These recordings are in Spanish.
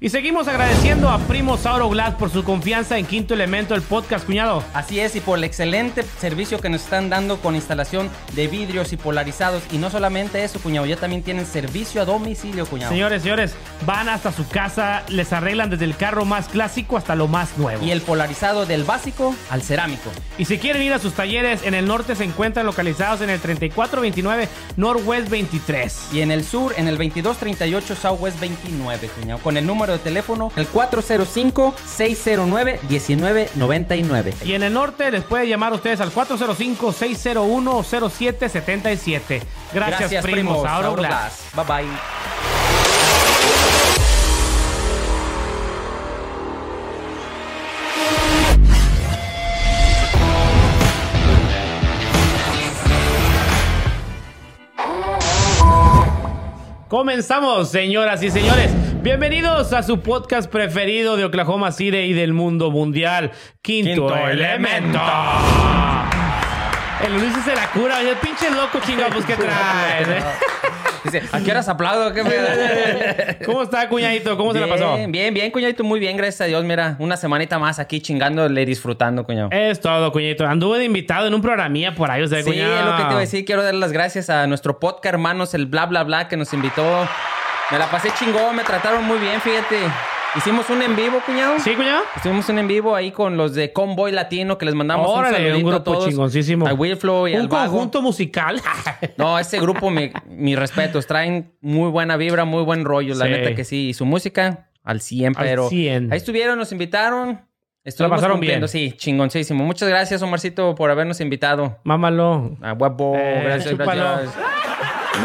Y seguimos agradeciendo a Primo Sauro Glass por su confianza en Quinto Elemento, el podcast, cuñado. Así es, y por el excelente servicio que nos están dando con instalación de vidrios y polarizados. Y no solamente eso, cuñado, ya también tienen servicio a domicilio, cuñado. Señores, señores, van hasta su casa, les arreglan desde el carro más clásico hasta lo más nuevo. Y el polarizado del básico al cerámico. Y si quieren ir a sus talleres, en el norte se encuentran localizados en el 3429 Northwest 23. Y en el sur, en el 2238 Southwest 29, cuñado. Con el número de teléfono, el 405-609-1999. Y en el norte les puede llamar a ustedes al 405-601-0777. Gracias, primos. Ahora Sauro Glass. Glass. Bye bye. Comenzamos, señoras y señores. Bienvenidos a su podcast preferido de Oklahoma City y del mundo mundial, Quinto, Quinto Elemento. El Ulises se la cura, oye, el pinche loco chingado, pues, ¿qué traen? Dice, ¿a qué horas aplaudo? ¿Qué me- ¿Cómo está, cuñadito? ¿Cómo se la pasó? Bien, bien, bien, cuñadito, muy bien, gracias a Dios. Mira, una semanita más aquí chingándole, disfrutando, cuñado. Es todo, cuñadito. Anduve de invitado en un programilla por ahí, o sea, Sí, cuñado. es lo que te iba a decir. Quiero dar las gracias a nuestro podcast, hermanos, el bla, bla, bla, que nos invitó. Me la pasé chingón, me trataron muy bien, fíjate. Hicimos un en vivo, cuñado. ¿Sí, cuñado? Estuvimos en en vivo ahí con los de Convoy Latino, que les mandamos Órale, un un a grupo todos. chingoncísimo. A Wilflow y Un al conjunto musical. No, ese grupo, mi, mis respetos. Traen muy buena vibra, muy buen rollo, la Sí. neta que sí. Y su música al 100, Al pero 100. ahí estuvieron, nos invitaron. Estuvimos pasaron cumpliendo, bien. Sí, chingoncísimo. Muchas gracias, Omarcito, por habernos invitado. Mámalo. A huevo, Eh, gracias, chúpalo. gracias.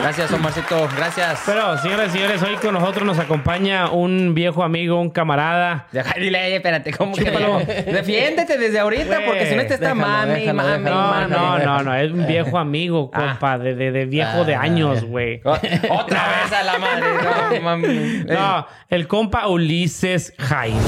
Gracias, Omarcito, gracias. Pero, señores y señores, hoy con nosotros nos acompaña un viejo amigo, un camarada. Deja- Dile, espérate, ¿cómo que? Chúpalo. Defiéndete desde ahorita, Güey, porque si no te está déjalo, mami, déjalo, mami, déjalo. No, mami. no, no, no, es un viejo amigo, Ah. compa, de, de, de viejo de Ah. años, güey. Otra vez a la madre. No, mami. No, el compa Ulises Jaime.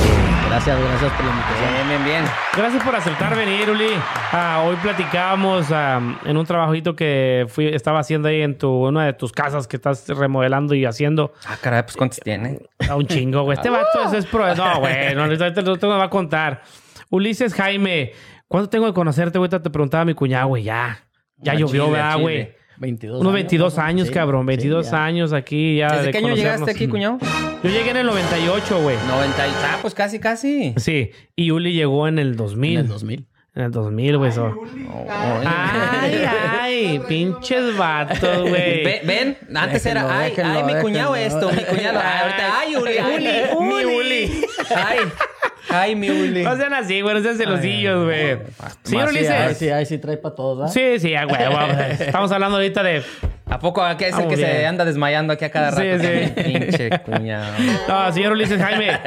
Gracias, gracias por la invitación. Bien, bien, bien. Gracias por aceptar venir, Uli. Ah, hoy platicábamos ah, en un trabajito que fui, estaba haciendo ahí en tu, una de tus casas que estás remodelando y haciendo. Ah, caray, pues ¿cuántos tiene? A un chingo, güey. Este vato es, es pro. No, güey. No, ahorita te lo va a contar. Ulises Jaime, ¿cuánto tengo de conocerte, güey? Te preguntaba mi cuñado, güey. Ya. Ya Al llovió, ¿verdad, güey? chile. 22 Unos 22 años, Sí, cabrón. sí, 22 ya. años aquí ya. ¿Desde de qué año llegaste aquí, cuñado? Yo llegué en el 98, güey. 90 y... Ah, pues casi, casi. Sí. Y Uli llegó en el 2000. En el 2000. En el 2000, güey. so. Ay, ay, pinches vatos, güey. Ve- ¿Ven? Antes era, ay, ay, mi cuñado esto, mi cuñado. Ay, ahorita, ay, Uli, ay, mi Uli. Ay, ay, mi Uli. No sean así, güey. No sean celosillos, güey. Señor Sí, ahí Ulises. sí, ahí sí trae para todos, ¿verdad? Sí, sí, a huevo. Estamos hablando ahorita de. ¿A poco aquí es el que se anda desmayando aquí a cada Sí, rato? sí. Pinche cuñado. No, señor Ulises Jaime.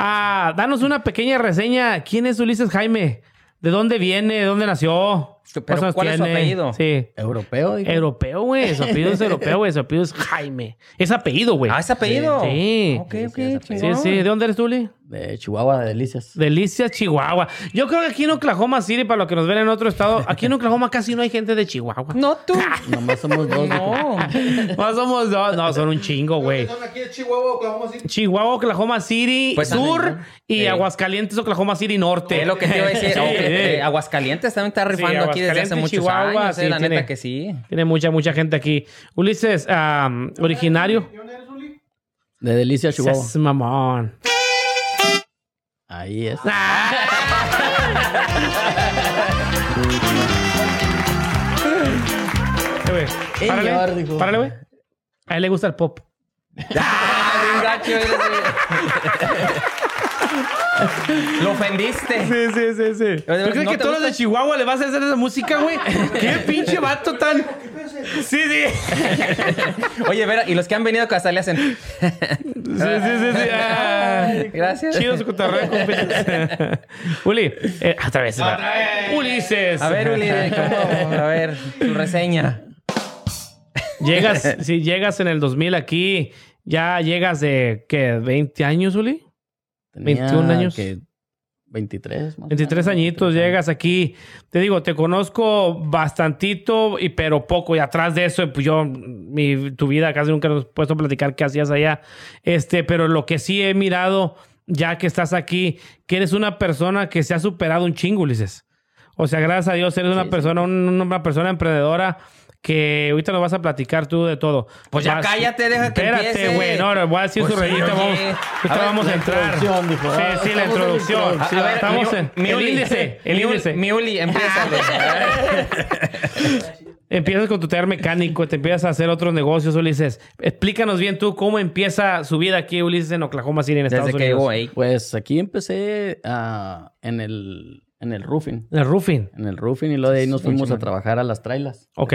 Ah, danos una pequeña reseña. ¿Quién es Ulises Jaime? ¿De dónde viene? ¿De dónde nació? Pero, ¿Cuántos años ¿cuál es su tiene? apellido? Sí. Europeo, digo. Europeo, güey. Su apellido es europeo, güey. Su apellido es Jaime. Es apellido, güey. Ah, ¿es apellido? Sí. Ok, Sí, ok, apellido. Sí, sí. ¿De dónde eres tú, Uli? De Chihuahua, de Delicias. Delicias, Chihuahua. Yo creo que aquí en Oklahoma City, para los que nos ven en otro estado, aquí en Oklahoma casi no hay gente de Chihuahua. No, tú. Nomás somos dos. No. No somos dos. No, son un chingo, güey. Aquí de Chihuahua, Oklahoma City. Chihuahua, Oklahoma City Pues, Sur y. Aguascalientes, Oklahoma City Norte. Es lo que te iba a decir. Sí. Eh, Aguascalientes también está rifando aquí desde hace muchos Chihuahua, años. eh, sí, la tiene- neta que sí. Tiene mucha, mucha gente aquí. Ulises, am, originario. ¿De dónde eres, Uli? De Delicias, Chihuahua. Seas mamón. Ahí es. Güey, Señor, Párale, párale, güey. A él le gusta el pop. Ah, bien gacho. Lo ofendiste. Sí, sí, sí, sí. ¿Tú crees ¿no que todos los de? Chihuahua le vas a hacer esa música, güey? ¿Qué pinche vato tan...? Sí, sí. Oye, Vera, y los que han venido a casa le hacen. Sí, sí, sí, sí. Ah. Gracias. Chido su cotorreo. Uli, eh, otra vez. Ulises. A ver, Uli, ¿cómo? A ver, tu reseña. Llegas, si llegas en el 2000 aquí, ya llegas de, ¿qué? ¿20 años, Uli? Tenía 21 años. que 23. más o 23 menos, añitos, 23 llegas aquí. Te digo, te conozco bastantito, y, pero poco. Y atrás de eso, pues yo, mi, tu vida casi nunca nos he puesto a platicar qué hacías allá. Este, pero lo que sí he mirado, ya que estás aquí, que eres una persona que se ha superado un chingo, Ulises. O sea, gracias a Dios, eres una sí. persona, un- una persona emprendedora que ahorita nos vas a platicar tú de todo. Pues ya Vas- cállate, deja que Espérate, güey. No, no, voy a decir Pues su sí, rayita. oye. Vamos, A ahorita ver, vamos a entrar. introducción, dijo. Sí, Ah, sí, la estamos en la introducción. introducción. A ver, Estamos mi- en mi el índice. El mi Uli- índice. Mi Uli, empieza. Empiezas con tu taller mecánico, te empiezas a hacer otros negocios, Ulises. Explícanos bien tú cómo empieza su vida aquí, Ulises, en Oklahoma City, en Estados Desde que Unidos. ahí. Pues aquí empecé ah, en, el, en el roofing. El roofing. En el roofing y luego de ahí nos fuimos a trabajar a las trailas. Ok.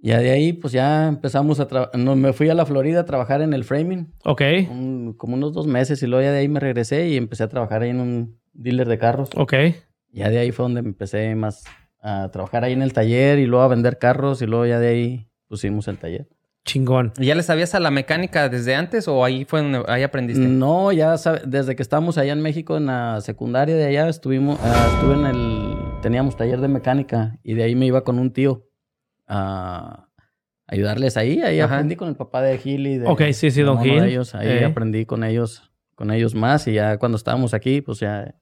Ya de ahí, pues ya empezamos a trabajar. Me fui a la Florida a trabajar en el framing, Ok, un- como unos dos meses, y luego ya de ahí me regresé y empecé a trabajar ahí en un dealer de carros. ok. Ya de ahí fue donde empecé más a trabajar ahí en el taller y luego a vender carros y luego ya de ahí pusimos el taller. Chingón. ¿Ya le sabías a la mecánica desde antes o ahí fue donde ahí aprendiste? No, ya sabe- desde que estábamos allá en México en la secundaria de allá estuvimos, ah, estuve en el, teníamos taller de mecánica y de ahí me iba con un tío a ayudarles ahí, ahí Ajá. aprendí con el papá de Gil y de Ok, sí, sí, de don uno de Gil. ellos, ahí Eh. aprendí con ellos, con ellos más y ya cuando estábamos aquí, pues ya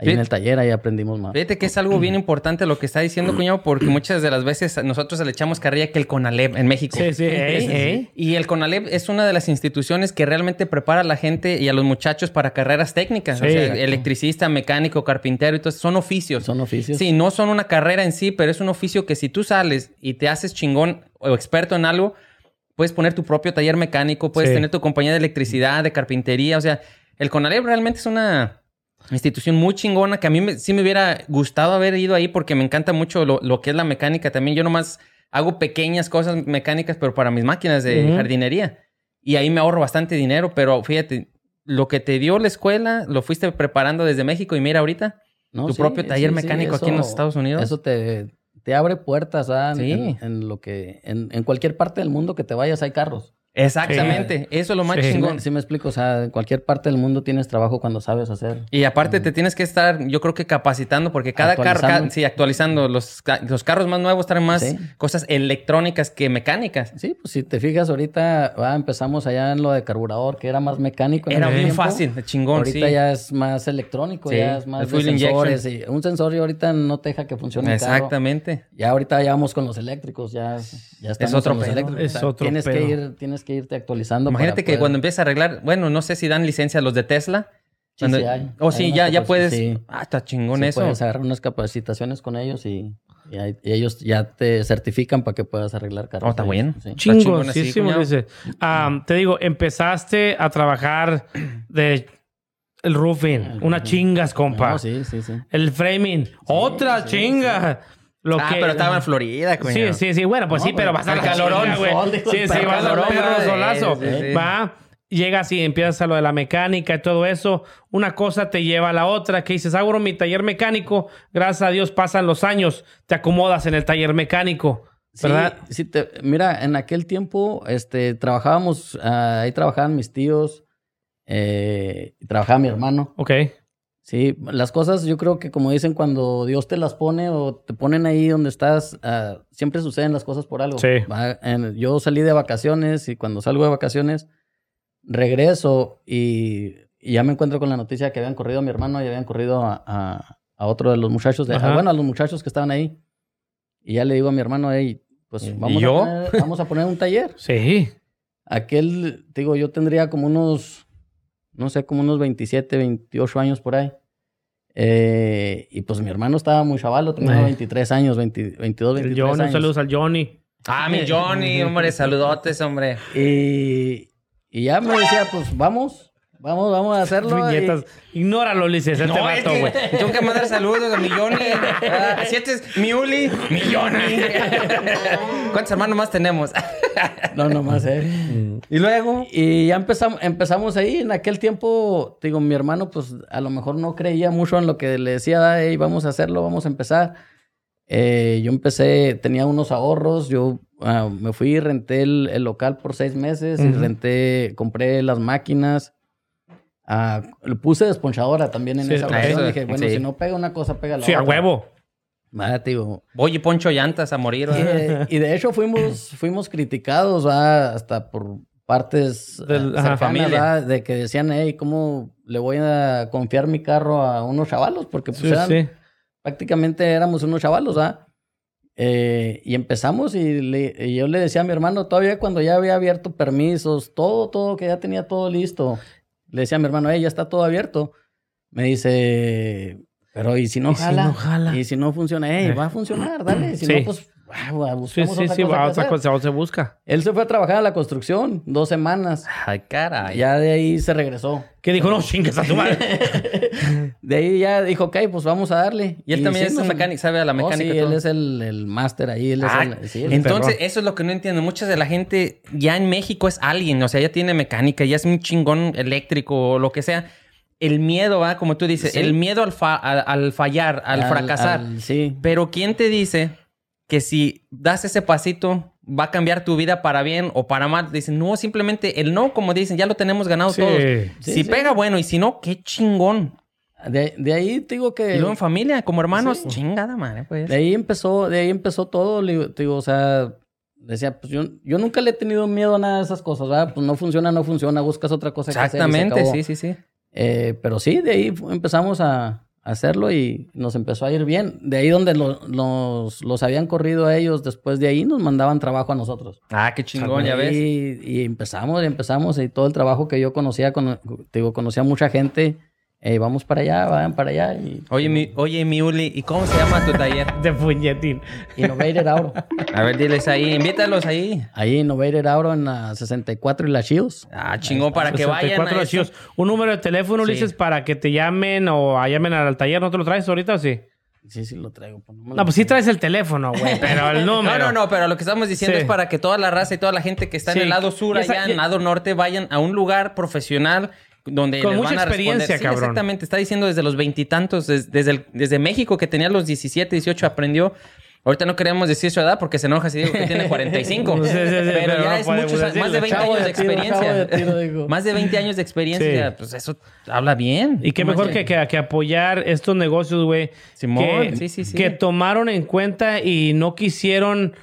ahí en el taller ahí aprendimos más. Fíjate que es algo bien importante lo que está diciendo, cuñado, porque muchas de las veces nosotros le echamos carrilla que el CONALEP en México. Sí, sí, ey, ey. Y el CONALEP es una de las instituciones que realmente prepara a la gente y a los muchachos para carreras técnicas. Sí. o sea, electricista, mecánico, carpintero, entonces son oficios. Son oficios. Sí, no son una carrera en sí, pero es un oficio que si tú sales y te haces chingón o experto en algo, puedes poner tu propio taller mecánico, puedes Sí. tener tu compañía de electricidad, de carpintería. O sea, el CONALEP realmente es una institución muy chingona que a mí me- sí me hubiera gustado haber ido ahí porque me encanta mucho lo, lo que es la mecánica también. Yo nomás hago pequeñas cosas mecánicas, pero para mis máquinas de jardinería. Y ahí me ahorro bastante dinero, pero fíjate, lo que te dio la escuela, lo fuiste preparando desde México y mira ahorita No, tu sí, propio taller sí, sí, mecánico aquí en los Estados Unidos. Eso te, te abre puertas. En, en lo que, en, en cualquier parte del mundo que te vayas hay carros. Exactamente, eso es lo más Sí. Chingón. me, sí me explico, o sea, en cualquier parte del mundo tienes trabajo cuando sabes hacer. Y aparte te tienes que estar, yo creo que capacitando, porque cada carro, ca- sí, actualizando. Los, los carros más nuevos traen más Sí. cosas electrónicas que mecánicas. Sí, pues si te fijas ahorita, ah, empezamos allá en lo de carburador, que era más mecánico. en Era muy tiempo. fácil, chingón, Ahorita sí. ya es más electrónico, Sí, ya es el más de sensores. Y un sensor y ahorita no te deja que funcione el carro. Exactamente. Ya ahorita ya vamos con los eléctricos, ya, ya estamos otro en los eléctricos. Es O sea, otro tienes pedo. que ir, tienes que irte actualizando. Imagínate para que poder- cuando empiezas a arreglar, bueno, no sé si dan licencia a los de Tesla. Sí, Cuando- sí hay. Oh, Hay sí, ya, ya capaci- puedes. sí. Ah, está chingón Sí, eso. Puedes agarrar unas capacitaciones con ellos y, y ahí- y ellos ya te certifican para que puedas arreglar carros. Oh, está bueno. Sí. Chingosísimo, cuñado. dice. Ah, te digo, empezaste a trabajar de el roofing. Unas chingas, compa. No, sí, sí, sí. El framing. Otra chinga. Lo ah, que... pero estaba en Florida, Sí, cuñado. sí, sí. Bueno, pues No, sí, pero vas al está calorón, güey. Sí, sí, vas al calorón, perro sí, solazo. sí, sí. Va, llegas y empiezas a lo de la mecánica y todo eso. Una cosa te lleva a la otra. Que dices, abro mi taller mecánico. Gracias a Dios pasan los años. Te acomodas en el taller mecánico. Sí, ¿Verdad? sí te- mira, en aquel tiempo este, trabajábamos, ah, ahí trabajaban mis tíos, eh, y trabajaba mi hermano. Ok. Sí, las cosas yo creo que como dicen, cuando Dios te las pone o te ponen ahí donde estás, ah, siempre suceden las cosas por algo. Sí. Va, en- yo salí de vacaciones y cuando salgo de vacaciones, regreso y, y ya me encuentro con la noticia de que habían corrido a mi hermano y habían corrido a, a- a otro de los muchachos, de, ah, bueno, a los muchachos que estaban ahí. Y ya le digo a mi hermano, hey, pues ¿Y vamos, yo? A, poner, vamos a poner un taller. Sí. Aquel, digo, yo tendría como unos, no sé, como unos 27, 28 años por ahí. Eh, y pues mi hermano estaba muy chavalo, tenía Eh. 23 años, 20 22, El 23 Johnny, años. saludos al Johnny. Ah, mi Johnny, hombre, saludotes, hombre. Y, y ya me decía, pues vamos, vamos, vamos a hacerlo. y-. Ignóralo, Ulises, este No, es vato, que güey. tengo que mandar saludos a mi Johnny. Ah, si este es mi Uli, mi Johnny. ¿Cuántos hermanos más tenemos? No, nomás, eh. y luego. Y ya empezamos, empezamos ahí. En aquel tiempo, digo, mi hermano, pues a lo mejor no creía mucho en lo que le decía, hey, vamos a hacerlo, vamos a empezar. Eh, yo empecé, tenía unos ahorros, yo ah, me fui y renté el, el local por seis meses y renté, compré las máquinas. A- le puse desponchadora también en Sí, esa a ocasión. eso, Dije, bueno, sí. si no pega una cosa, pega la Sí, a otra. huevo. Va, te digo, Voy y poncho llantas a morir. Y, ¿verdad? y de hecho fuimos, fuimos criticados ¿va? hasta por partes eh, ajá, cercanas, familia. de que decían, hey, ¿cómo le voy a confiar mi carro a unos chavalos? Porque pues Sí, eran- sí. prácticamente éramos unos chavalos, ¿ah? Eh, y empezamos y, le- y yo le decía a mi hermano, todavía cuando ya había abierto permisos, todo, todo, que ya tenía todo listo, le decía a mi hermano, hey, ya está todo abierto. Me dice, pero ¿y si no ¿Y si jala? no jala? Y si no funciona, hey, Eh. va a funcionar, dale. Si Sí. no, pues ah, Sí, sí, otra sí, cosa otra cosa se busca. Él se fue a trabajar a la construcción dos semanas. Ay, caray. Ya de ahí se regresó. Que dijo, no, chingues a tu madre. De ahí ya dijo, ok, pues vamos a darle. Y él también sí es mecánico, sabe a la Oh, mecánica. sí, todo. él es el, el máster ahí. Él es Ah, el, sí, entonces, eso es lo que no entiendo. Mucha de la gente ya en México es alguien, o sea, ya tiene mecánica, ya es un chingón eléctrico o lo que sea. El miedo, ¿va? Como tú dices, Sí. el miedo al, fa- al, al fallar, al, fracasar. al- sí. Pero ¿quién te dice que si das ese pasito va a cambiar tu vida para bien o para mal? Dicen, no, simplemente el no, como dicen, ya lo tenemos ganado Sí. todos. Sí, si sí. pega, bueno, y si no, qué chingón. De, de ahí te digo que... Y luego en familia, como hermanos, Sí. chingada madre, pues. De ahí empezó, de ahí empezó todo, te digo, o sea, decía, pues yo, yo nunca le he tenido miedo a nada de esas cosas, ¿verdad? Pues no funciona, no funciona, buscas otra cosa que hacer y se Exactamente, acabó. sí, sí, sí. Eh, pero sí, de ahí empezamos a hacerlo y nos empezó a ir bien. De ahí donde lo- los, los habían corrido a ellos, después de ahí nos mandaban trabajo a nosotros. Ah, qué chingón, ya Y- ves. Y empezamos, y empezamos, y todo el trabajo que yo conocía, con, te digo, conocía mucha gente, eh, vamos para allá, vayan para allá, y Oye, mi, oye, mi Uli, ¿y cómo se llama tu taller? De puñetín. Innovated Auto. A ver, diles ahí, invítalos ahí. Ahí Innovated Auto en la 64 y la Shields. Ah, chingón, para que 64 vayan a eso. archivos. Un número de teléfono, Sí. Ulises, para que te llamen o a llamen al taller. ¿No te lo traes ahorita o sí? Sí, sí, lo traigo. pues, no me lo- No, pues sí traes el teléfono, güey, pero el No, número. no, no, pero lo que estamos diciendo Sí. es para que toda la raza y toda la gente que está Sí. en el lado sur, Y esa- allá en el lado norte, vayan a un lugar profesional donde Con les mucha van a experiencia, Sí, cabrón. Exactamente, está diciendo desde los veintitantos, des- desde, el- desde México que tenía los 17, 18, aprendió. Ahorita no queremos decir su edad porque se enoja si digo que tiene 45. Sí, sí, sí, pero, pero ya no es muchos, decirlo. más de 20 Chavo años de de tiro, chavo experiencia. de tiro, digo. más de 20 años de experiencia. Pues eso habla bien. Y qué mejor que, que apoyar estos negocios, güey. Simón, que, sí, sí, sí. que tomaron en cuenta y no quisieron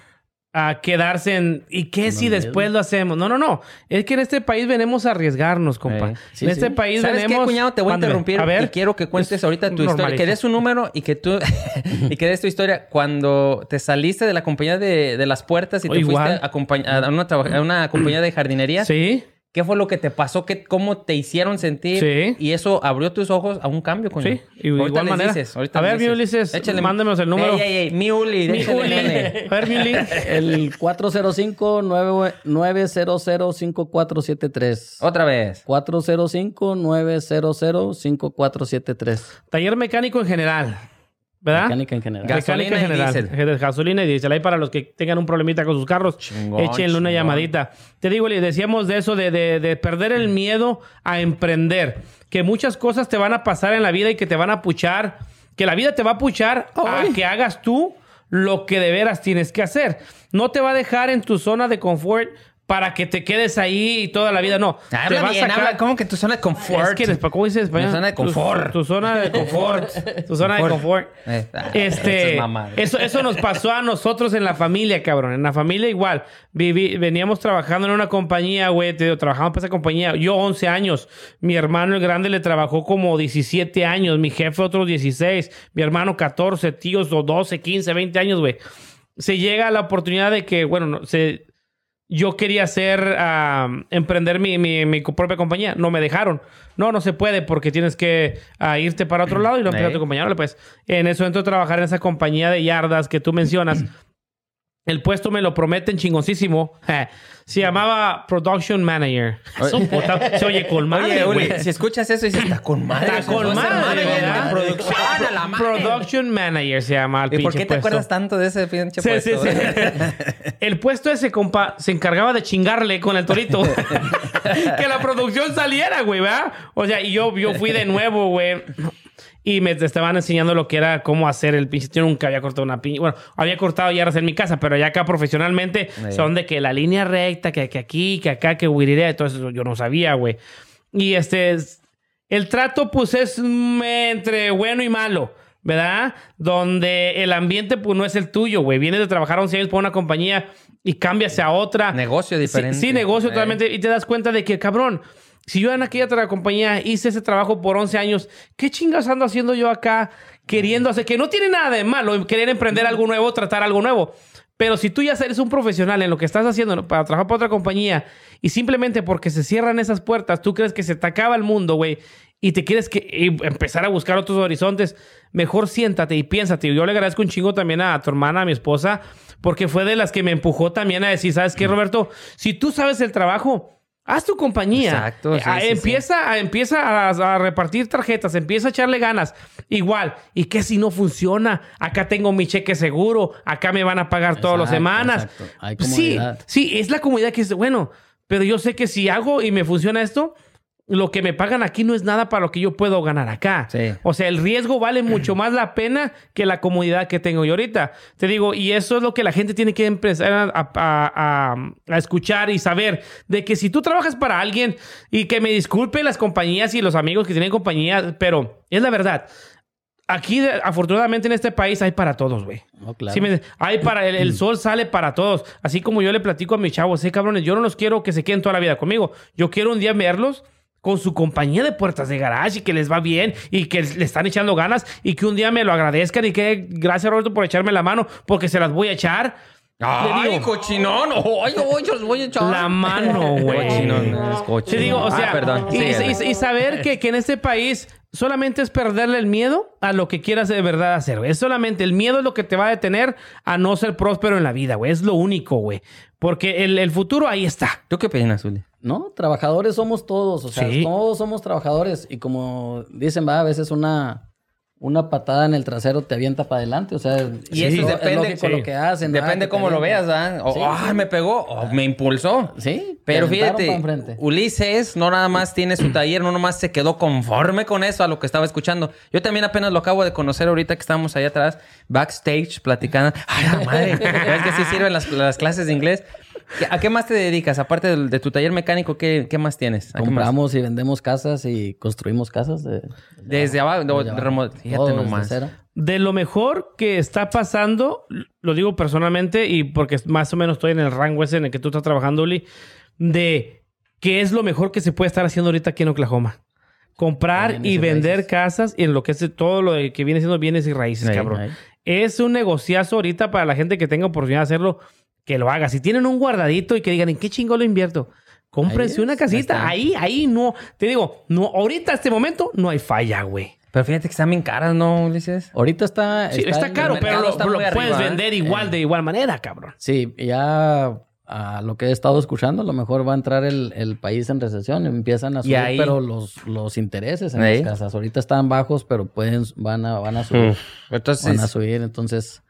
a quedarse en. ¿Y qué si después lo hacemos? No, no, no. Es que en este país venimos a arriesgarnos, compa. Ey. Sí, en este sí. país ¿Sabes venimos. qué, cuñado? Te voy a interrumpir A ver. y quiero que cuentes Es ahorita tu historia. Que des un número y que tú... y que des tu historia. Cuando te saliste de la compañía de, de las puertas y Oh, te igual. fuiste a, una, a una compañía de jardinería, Sí. ¿Qué fue lo que te pasó? ¿Qué, ¿Cómo te hicieron sentir? Sí. Y eso abrió tus ojos a un cambio, coño. Sí, y de igual manera. dices, A ver, mi. Ulises, Échale- mándamenos el número. Ey, ey, ey, mi Uli, Mi Uli. A ver, mi Uli. El 405-900-5473. Otra vez. 405-900-5473. Taller mecánico en general. ¿Verdad? Mecánica en general. Gas- Mecánica en Gasolina y general. diésel. Gasolina y diésel. Ahí para los que tengan un problemita con sus carros, Chingón, échenle una llamadita. Te digo, le decíamos de eso, de, de- de perder el miedo a emprender. Que muchas cosas te van a pasar en la vida y que te van a puchar. Que la vida te va a puchar Ay. a que hagas tú lo que de veras tienes que hacer. No te va a dejar en tu zona de confort para que te quedes ahí y toda la vida. No. te Habla va a bien, sacar- habla como que tu zona de confort. es que, ¿cómo dices español? Mi zona de Tu- confort. Tu, zona de confort. tu zona de confort. Eso Este, eso, eso nos pasó a nosotros en la familia, cabrón. En la familia igual. Viví- veníamos trabajando en una compañía, güey. Te digo, trabajamos para esa compañía. Yo 11 años. Mi hermano el grande le trabajó como 17 años. Mi jefe otros 16. Mi hermano 14, tíos o 12, 15, 20 años, güey. Se llega la oportunidad de que, bueno, no, se, yo quería hacer, ah, emprender mi, mi- mi propia compañía. No me dejaron. No, no se puede porque tienes que ah, irte para otro lado y lo empezar Ey. tu compañía. Órale, pues en eso entro a trabajar en esa compañía de yardas que tú mencionas. El puesto me lo prometen chingoncísimo. Se llamaba Production Manager. Es un puta- Se oye con madre, Oye, Uli, güey. si escuchas eso, dices, está con madre. Está con madre, producción, a la madre. Production Manager se llama el ¿Y por qué te puesto. acuerdas tanto de ese pinche Sí, puesto? sí, sí. El puesto ese, compa, se encargaba de chingarle con el torito. que la producción saliera, güey, ¿verdad? O sea, y yo, yo fui de nuevo, güey. Y me estaban enseñando lo que era cómo hacer el pinche. Yo nunca había cortado una pinche. Bueno, había cortado yardas en mi casa, pero ya acá profesionalmente Sí. son de que la línea recta, que, que aquí, que acá, que huirirea, todo eso yo no sabía, güey. Y este. El trato, pues, es entre bueno y malo, ¿verdad? Donde el ambiente, pues, no es el tuyo, güey. Vienes de trabajar 11 años por una compañía y cambias a otra. Negocio diferente. Sí, sí, negocio Eh. totalmente. Y te das cuenta de que, cabrón, si yo en aquella otra compañía hice ese trabajo por 11 años, ¿qué chingas ando haciendo yo acá queriendo hacer? Que no tiene nada de malo querer emprender algo nuevo, tratar algo nuevo. Pero si tú ya eres un profesional en lo que estás haciendo para trabajar para otra compañía y simplemente porque se cierran esas puertas, tú crees que se te acaba el mundo, güey, y te quieres que empezar a buscar otros horizontes, mejor siéntate y piénsate. Yo le agradezco un chingo también a tu hermana, a mi esposa, porque fue de las que me empujó también a decir, ¿sabes qué, Roberto? Si tú sabes el trabajo, haz tu compañía. Exacto, Eh, sí, a- sí, sí. empieza, A, empieza a, a repartir tarjetas, empieza a echarle ganas. Igual, ¿y qué si no funciona? Acá tengo mi cheque seguro, acá me van a pagar todas las Exacto, semanas. exacto. Hay Sí, sí, es la comodidad que es bueno, pero yo sé que si hago y me funciona esto, lo que me pagan aquí no es nada para lo que yo puedo ganar acá. Sí. O sea, el riesgo vale mucho más la pena que la comodidad que tengo yo ahorita. Te digo, y eso es lo que la gente tiene que empezar a, a- a- a escuchar y saber, de que si tú trabajas para alguien, y que me disculpen las compañías y los amigos que tienen compañías, pero es la verdad. Aquí, afortunadamente, en este país hay para todos, güey. No, claro. Sí, me- hay para el, el sol sale para todos. Así como yo le platico a mis chavos, sí, cabrones, yo no los quiero que se queden toda la vida conmigo. Yo quiero un día verlos con su compañía de puertas de garage y que les va bien y que le están echando ganas y que un día me lo agradezcan y que gracias Roberto por echarme la mano porque se las voy a echar. ¡Ay, digo, cochinón! ¡Ay, ay, yo os voy a echar! la mano, güey. Cochinón, es Te cochinón. digo, o Ah, sea, perdón. y, Sí, y- y saber que, que en este país solamente es perderle el miedo a lo que quieras de verdad hacer, güey. Es solamente el miedo es lo que te va a detener a no ser próspero en la vida, güey. Es lo único, güey. Porque el, el futuro ahí está. ¿Tú qué opinas, Zuli? No, trabajadores somos todos, o sea, Sí. todos somos trabajadores y como dicen, va, a veces una, una patada en el trasero te avienta para adelante, o sea, Y es, eso depende- es lógico sí. lo que hacen. Depende cómo lo veas. ¿verdad? O, Sí. ¡ay, me pegó! o me impulsó. Sí, Pero fíjate. Ulises no nada más tiene su taller, no nomás se quedó conforme con eso a lo que estaba escuchando. Yo también apenas lo acabo de conocer ahorita que estábamos allá atrás, backstage, platicando. ¡Ay, la madre! ¿Ves que sí sirven las, las clases de inglés? ¿Qué- ¿A qué más te dedicas? Aparte del- de, tu taller mecánico, ¿qué, qué más tienes? ¿A qué más? Compramos y vendemos casas y construimos casas. de- Desde abajo, de- desde abajo. fíjate nomás. De lo mejor que está pasando, lo digo personalmente y porque más o menos estoy en el rango ese en el que tú estás trabajando, Uli, de qué es lo mejor que se puede estar haciendo ahorita aquí en Oklahoma. Comprar y vender raíces. casas y en lo que es todo lo de- que viene siendo bienes y raíces, Ahí, cabrón. ahí. Es un negociazo ahorita para la gente que tenga oportunidad de hacerlo, que lo haga. Si tienen un guardadito y que digan, ¿en qué chingo lo invierto? Cómprense una casita. Ahí, ahí no. Te digo, no, ahorita, este momento, no hay falla, güey. Pero fíjate que están bien caras, ¿no, Ulises? Ahorita está... Sí, está, caro, pero lo, está lo muy puedes arriba, ¿eh? vender igual, de igual manera, cabrón. Sí, ya a lo que he estado escuchando, a lo mejor va a entrar el, el país en recesión. Empiezan a Y subir, ahí- pero los, los intereses en Ahí. las casas. Ahorita están bajos, pero pueden, van a, van a subir. Entonces, Van a subir. Entonces,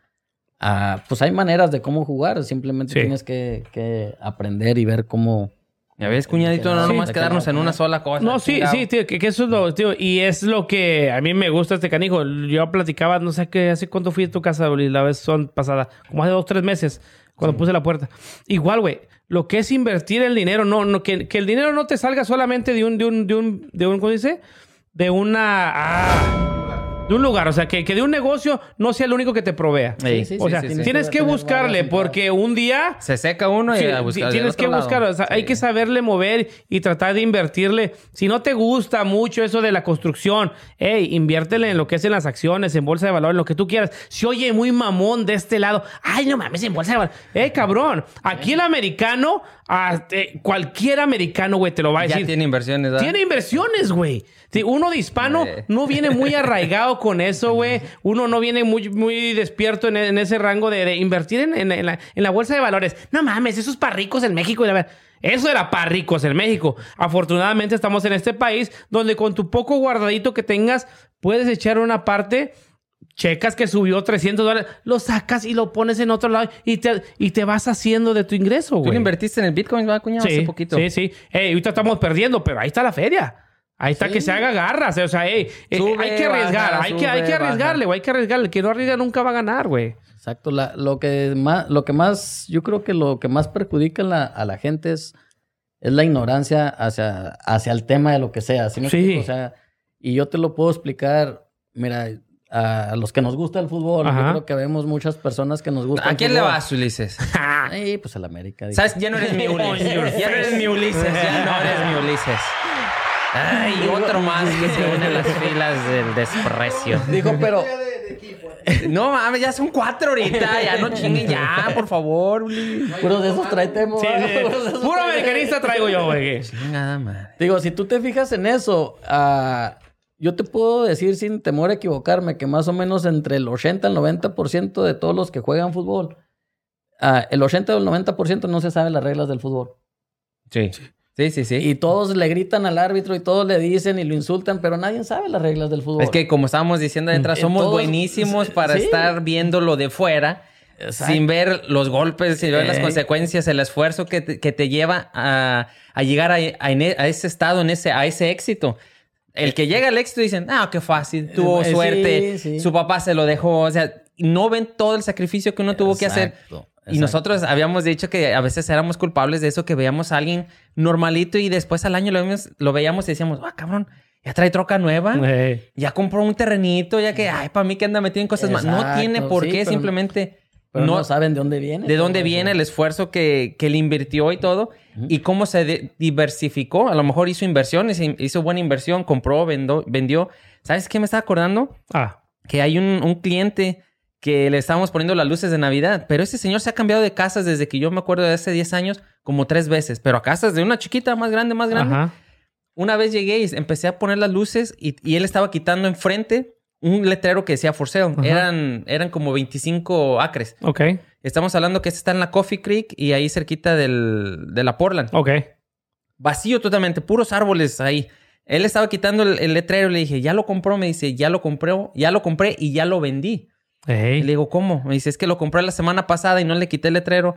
ah, pues hay maneras de cómo jugar. Simplemente Sí. tienes que, que aprender y ver cómo... ya ves, cuñadito, no Sí. nomás Sí. quedarnos en una sola cosa. No, sí, chingado. sí, tío, que, que eso es lo, tío, y es lo que a mí me gusta este canijo. Yo platicaba, no sé qué, hace cuánto fui a tu casa, la vez son pasada, como hace dos, tres meses, cuando puse la puerta. Igual, güey, lo que es invertir el dinero, no, no, que, que el dinero no te salga solamente de un, de un, de un, de un, ¿cómo dice? De una, ah, de un lugar, o sea, que, que de un negocio no sea el único que te provea. Sí, sí, o sea, sí, tienes que buscarle, porque un día Se seca uno y a buscar tienes que buscar, o sea, hay que saberle mover y tratar de invertirle. Si no te gusta mucho eso de la construcción, hey, inviértele en lo que es en las acciones, en bolsa de valor, en lo que tú quieras. Si oye muy mamón de este lado, ay, no mames, en bolsa de valor. Eh, cabrón, aquí el americano, ah, cualquier americano, güey, te lo va a Ya decir. tiene inversiones, ¿verdad? Tiene inversiones, güey. Sí, uno de hispano Eh. no viene muy arraigado con eso, güey. Uno no viene muy, muy despierto en, en ese rango de, de invertir en, en- la, en la bolsa de valores. No mames, eso es para ricos en México. y la ver- Eso era para ricos en México. Afortunadamente estamos en este país donde con tu poco guardadito que tengas puedes echar una parte checas que subió 300 dólares, lo sacas y lo pones en otro lado y te, y te vas haciendo de tu ingreso, ¿Tú güey. le invertiste en el Bitcoin, ¿verdad, cuñado? Sí, Hace poquito. sí, sí. Ey, ahorita estamos perdiendo, pero ahí está la feria. Ahí está Sí. que se haga garras. O sea, ey, eh, Sube, hay que arriesgar. baja, hay, que, hay que arriesgarle, güey. Hay que arriesgarle. Que no arriesga nunca va a ganar, güey. Exacto. La- lo, que más, lo que más, yo creo que lo que más perjudica a la, a la gente es, es la ignorancia hacia, hacia el tema de lo que sea. ¿sí Sí. explico? O sea, Y yo te lo puedo explicar, mira, a los que nos gusta el fútbol, Ajá. yo creo que vemos muchas personas que nos gusta ¿A el quién le vas, Ulises? Ay, pues el América. dije. ¿Sabes? Ya no eres mi Ulises. Ya no eres mi Ulises. Ya no eres mi Ulises. Ay, otro más que se une a las filas del desprecio. Dijo, pero... No mames, ya son cuatro ahorita. Ya no chinguen ya, por favor, Uli. Puros de esos traitemos. Sí, Puro americanista traigo yo, güey. Chingada madre. Digo, si tú te fijas en eso, ah, yo te puedo decir sin temor a equivocarme que más o menos entre el 80 al 90% de todos los que juegan fútbol, ah, el 80 o el 90% no se sabe las reglas del fútbol. Sí. Sí, sí, sí. Y todos le gritan al árbitro y todos le dicen y lo insultan, pero nadie sabe las reglas del fútbol. Es que como estábamos diciendo de atrás, Eh, somos todos- buenísimos para sí. estar viéndolo de fuera. Exacto. Sin ver los golpes, sin ver las Eh. consecuencias, el esfuerzo que te, que te lleva a, a llegar a, a ese estado, en ese, a ese éxito. El que llega al éxito dicen, ah, qué fácil, tuvo Eh, suerte, sí. su papá se lo dejó, o sea, no ven todo el sacrificio que uno tuvo que hacer. Exacto, Y nosotros habíamos dicho que a veces éramos culpables de eso, que veíamos a alguien normalito y después al año lo, vimos- lo veíamos y decíamos, ah, cabrón, ya trae troca nueva. Eh, Ya compró un terrenito, ya que, ay, para mí que anda metido en cosas más. No tiene por sí, qué, pero- simplemente Pero no, no, saben de dónde viene. de dónde viene el esfuerzo que, que le invirtió y todo, y cómo se diversificó. A lo mejor hizo inversiones, hizo buena inversión, compró, vendó- vendió. ¿Sabes qué me estaba acordando? Ah, Que hay un, un cliente que le estábamos poniendo las luces de Navidad, pero ese señor se ha cambiado de casas desde que yo me acuerdo de hace 10 años como tres veces, pero a casas de una chiquita, más grande, más grande. ajá. Una vez llegué y empecé a poner las luces y, y él estaba quitando enfrente un letrero que decía for sale. Ajá. Eran, eran como 25 acres. Ok, Estamos hablando que este está en la Coffee Creek y ahí cerquita del, de la Portland. ok. Vacío totalmente, puros árboles ahí. Él estaba quitando el, el letrero y le dije, ¿ya lo compró? Me dice, ya lo compré, ya lo compré y ya lo vendí. Y le digo, ¿cómo? Me dice, es que lo compré la semana pasada y no le quité el letrero.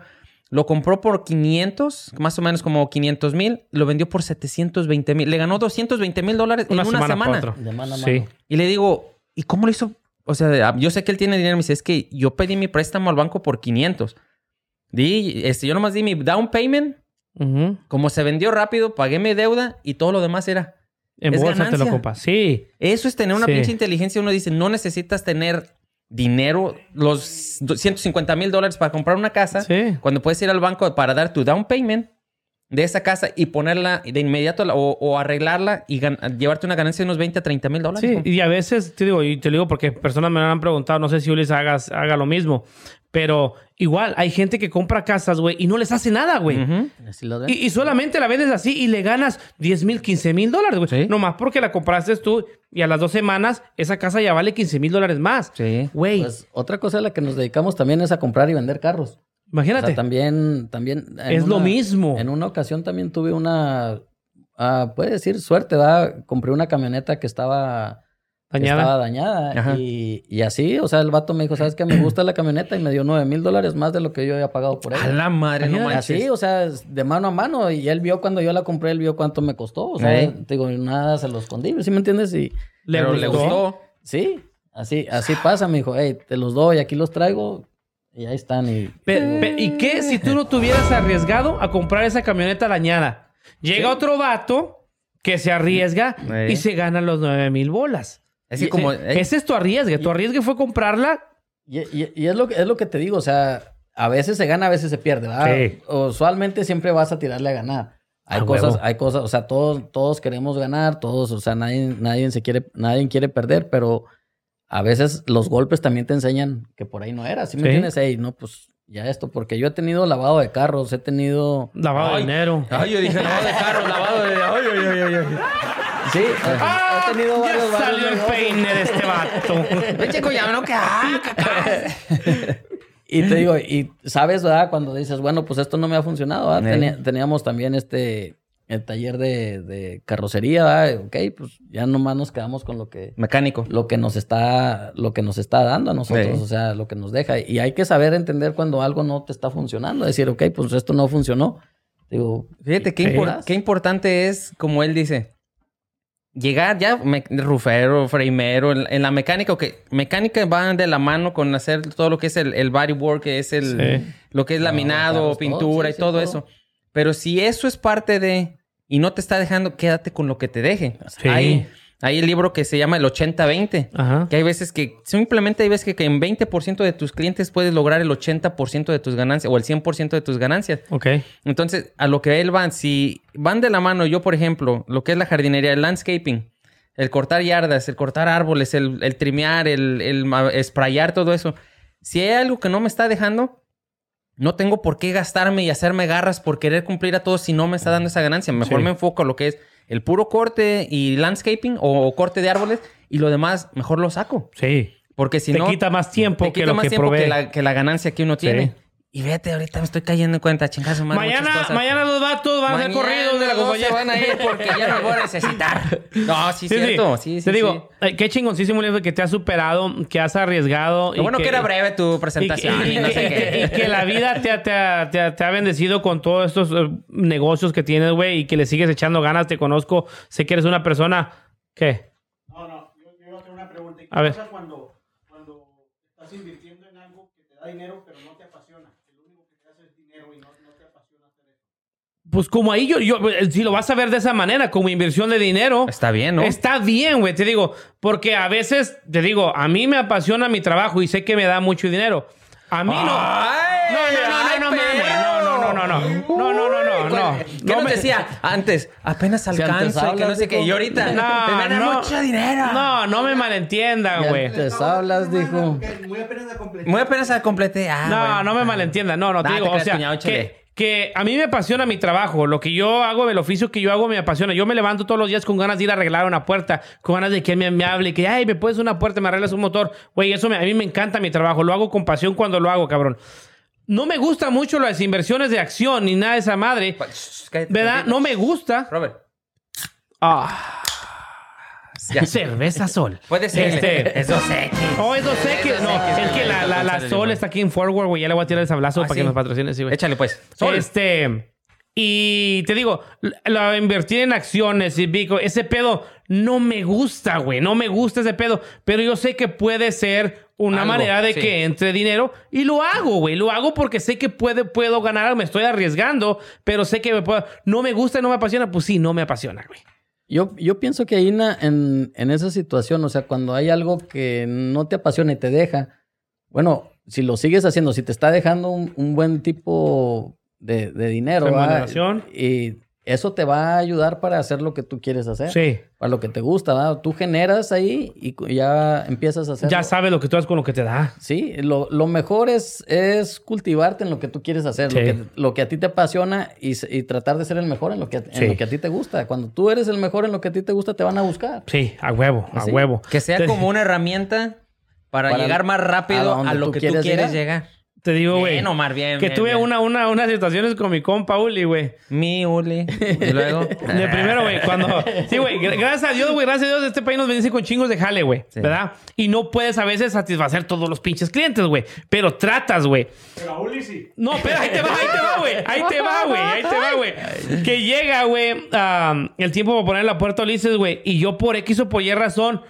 Lo compró por 500, más o menos como 500 mil. Lo vendió por 720 mil. Le ganó 220 mil dólares en una semana, semana. De mano a Sí. mano. Y le digo, ¿y cómo lo hizo? O sea, yo sé que él tiene dinero. Me dice, es que yo pedí mi préstamo al banco por 500. Di, este, yo nomás di mi down payment. Como se vendió rápido, pagué mi deuda y todo lo demás era. En Es bolsa te lo compras. Sí. Eso es tener una Sí. pinche inteligencia. Uno dice, no necesitas tener dinero, los 150 mil dólares para comprar una casa. Sí. Cuando puedes ir al banco para dar tu down payment de esa casa y ponerla de inmediato o, o arreglarla y llevarte una ganancia de unos 20 a 30 mil dólares. Sí, y a veces, te digo, y te digo porque personas me han preguntado, no sé si Ulises hagas, haga lo mismo, pero igual hay gente que compra casas, güey, y no les hace nada, güey. Y, y solamente la vendes así y le ganas 10 mil, 15 mil dólares, güey. Sí. Nomás porque la compraste tú y a las dos semanas esa casa ya vale 15 mil dólares más. Sí. Güey, Pues otra cosa a la que nos dedicamos también es a comprar y vender carros. O imagínate. sea, también, también. Es lo mismo. En una ocasión también tuve una, ah, puede decir suerte, ¿verdad? Compré una camioneta que estaba Dañada. Estaba dañada. Y, y así, o sea, el vato me dijo, ¿sabes qué? Me gusta la camioneta y me dio 9 mil dólares más de lo que yo había pagado por A ella. la madre, no manches. Así, o sea, de mano a mano. Y él vio cuando yo la compré, él vio cuánto me costó. O sea, te digo, nada se lo escondí, ¿sí me entiendes? Y ¿Le Pero le gustó? gustó. sí, así, así pasa. Me dijo, hey, te los doy, aquí los traigo. Y ahí están. Y Pe- pe- ¿Y qué si tú no te hubieras arriesgado a comprar esa camioneta dañada? Llega otro vato que se arriesga Eh. y se gana los 9 mil bolas. Es que como... eh, Ese es tu arriesgue. Tu arriesgue fue comprarla. Y, y- y es, lo, que- es lo que te digo, o sea, a veces se gana, a veces se pierde, ¿verdad? Sí. Usualmente siempre vas a tirarle a ganar. Hay A cosas, huevo. hay cosas, o sea, todos, todos queremos ganar, todos, o sea, nadie, nadie se quiere, nadie quiere perder, pero a veces los golpes también te enseñan que por ahí no era. ¿Sí me Sí. entiendes? Ey, no, pues ya esto, porque yo he tenido lavado de carros, he tenido. Lavado de dinero. Ay, yo dije lavado de carro, lavado de... Ay, ay, ay, ay, ay. Sí, ¡Ah! he tenido ya varios, varios salió el negocios. peine de este vato. Ven, chico, ya no que... ah, Y te digo, y sabes, ¿verdad? Cuando dices, bueno, pues esto no me ha funcionado, ¿verdad? Tenía- teníamos también este, el taller de, de carrocería, ¿verdad? Ok, pues ya nomás nos quedamos con lo que, Mecánico. lo que nos está, lo que nos está dando a nosotros, Sí. o sea, lo que nos deja. Y hay que saber entender cuando algo no te está funcionando, decir, ok, pues esto no funcionó. Digo, Fíjate qué, impor- qué importante es, como él dice, llegar ya, me- rufero, framero, en, en la mecánica, que mecánica va de la mano con hacer todo lo que es el, el bodywork, que es el, Sí. lo que es No, laminado, pintura todo, y sí, todo, todo. eso. Pero si eso es parte de, y no te está dejando, quédate con lo que te deje. Sí. Hay, el libro que se llama el 80-20. Ajá. Que hay veces que, simplemente hay veces que, que en 20% de tus clientes puedes lograr el 80% de tus ganancias o el 100% de tus ganancias. Ok. Entonces, a lo que él van, si van de la mano, yo por ejemplo, lo que es la jardinería, el landscaping, el cortar yardas, el cortar árboles, el, el trimear, el, el sprayar, todo eso. Si hay algo que no me está dejando, no tengo por qué gastarme y hacerme garras por querer cumplir a todos si no me está dando esa ganancia. Mejor Sí. me enfoco a lo que es el puro corte y landscaping o, corte de árboles y lo demás mejor lo saco. Sí. Porque si te no... quita más tiempo te que quita lo más que tiempo provee. que la, que la ganancia que uno tiene. Y vete, ahorita me estoy cayendo en cuenta, chingazo, madre, Mañana, cosas. mañana los vatos van a ser corridos de la compañía. se van a ir porque ya no voy a necesitar. No, sí, Sí, cierto. Sí, sí, Te sí. digo, qué chingoncísimo Leo, que te has superado, que has arriesgado. Lo bueno que, era breve tu y que, presentación y, y no que- sé y que- qué. y que la vida te, ha- te ha- te ha- te ha bendecido con todos estos eh, negocios que tienes, güey, y que le sigues echando ganas. Te conozco, sé que eres una persona. ¿Qué? No, no, yo, hacer una pregunta. ¿Y qué A ver. pasa cuando, cuando estás invirtiendo en algo que te da dinero pero no te apasiona? Que lo único que te hace es dinero y no, no te apasiona hacer eso. Pues como ahí yo, yo, eh, si lo vas a ver de esa manera, como inversión de dinero. Está bien, ¿no? Está bien, güey, te digo, porque a veces, te digo, a mí me apasiona mi trabajo y sé que me da mucho dinero. A mí no. ¡Ay! No, no, no, ¡Ay, no, no, no, no, no, no, no, no, no, no, no, no. ¿Qué No nos me- decía antes? Apenas antes alcanzo y que no sé qué. Y ahorita No, te van a dar no. mucho dinero. No, no me malentiendan, Ya güey. te hablas, dijo. Muy apenas la completé. Muy apenas la completé. Ah, No, bueno. no me malentiendan. No, no, te Nah, digo, te o sea, que, que a mí me apasiona mi trabajo. Lo que yo hago, el oficio que yo hago me apasiona. Yo me levanto todos los días con ganas de ir a arreglar una puerta, con ganas de que me, me hable, que, ay, me puedes una puerta, me arreglas un motor. Güey, eso me- a mí me encanta mi trabajo. Lo hago con pasión cuando lo hago, cabrón. No me gusta mucho las inversiones de acción ni nada de esa madre. Cállate ¿Verdad? No me gusta. Robert. Ah, Ya. cerveza sol. Puede ser. Este- Eso sé. Oh, es 2X. Es No, 2X, es que la, la, la Sol está aquí en Forward, güey. Ya le voy a tirar el sablazo Ah, para sí. que nos patrocine, sí, güey. Échale pues. Sol. Este. Y te digo, la invertir en acciones y Bitcoin, ese pedo no me gusta, güey. No me gusta ese pedo. Pero yo sé que puede ser una Algo, manera de sí. que entre dinero. Y lo hago, güey. Lo hago porque sé que puede, puedo ganar. Me estoy arriesgando, pero sé que me puedo. No me gusta no me apasiona. Pues sí, no me apasiona, güey. Yo, yo pienso que ahí en, en esa situación, o sea, cuando hay algo que no te apasiona y te deja, bueno, si lo sigues haciendo, si te está dejando un, un buen tipo de, de dinero, y eso te va a ayudar para hacer lo que tú quieres hacer, Sí. para lo que te gusta. Tú generas ahí y ya empiezas a hacer. Ya sabes lo que tú haces con lo que te da. Sí, lo, lo mejor es, es cultivarte en lo que tú quieres hacer, Sí. lo, que, lo que a ti te apasiona y, y tratar de ser el mejor en lo, que, en Sí. lo que a ti te gusta. Cuando tú eres el mejor en lo que a ti te gusta, te van a buscar. Sí, a huevo, a Sí. huevo. Que sea como una herramienta para, Para llegar más rápido a, lo tú que tú quieres quieres llegar. llegar. Te digo, güey. Bien, Omar, bien. Que bien, tuve bien. Una, una, unas situaciones con mi compa Uli, güey. Mi Uli. Y luego. De primero, güey, cuando... Sí, güey, gra- gracias a Dios, güey, gracias a Dios, este país nos bendice con chingos de jale, güey, Sí. ¿verdad? Y no puedes a veces satisfacer todos los pinches clientes, güey, pero tratas, güey. Pero a Uli sí. No, pero ahí te va, ahí te va, güey. Ahí te va, güey. Ahí te va, güey. Que llega, güey, el tiempo para poner la puerta a Ulises, güey. Y yo por X o por Y razón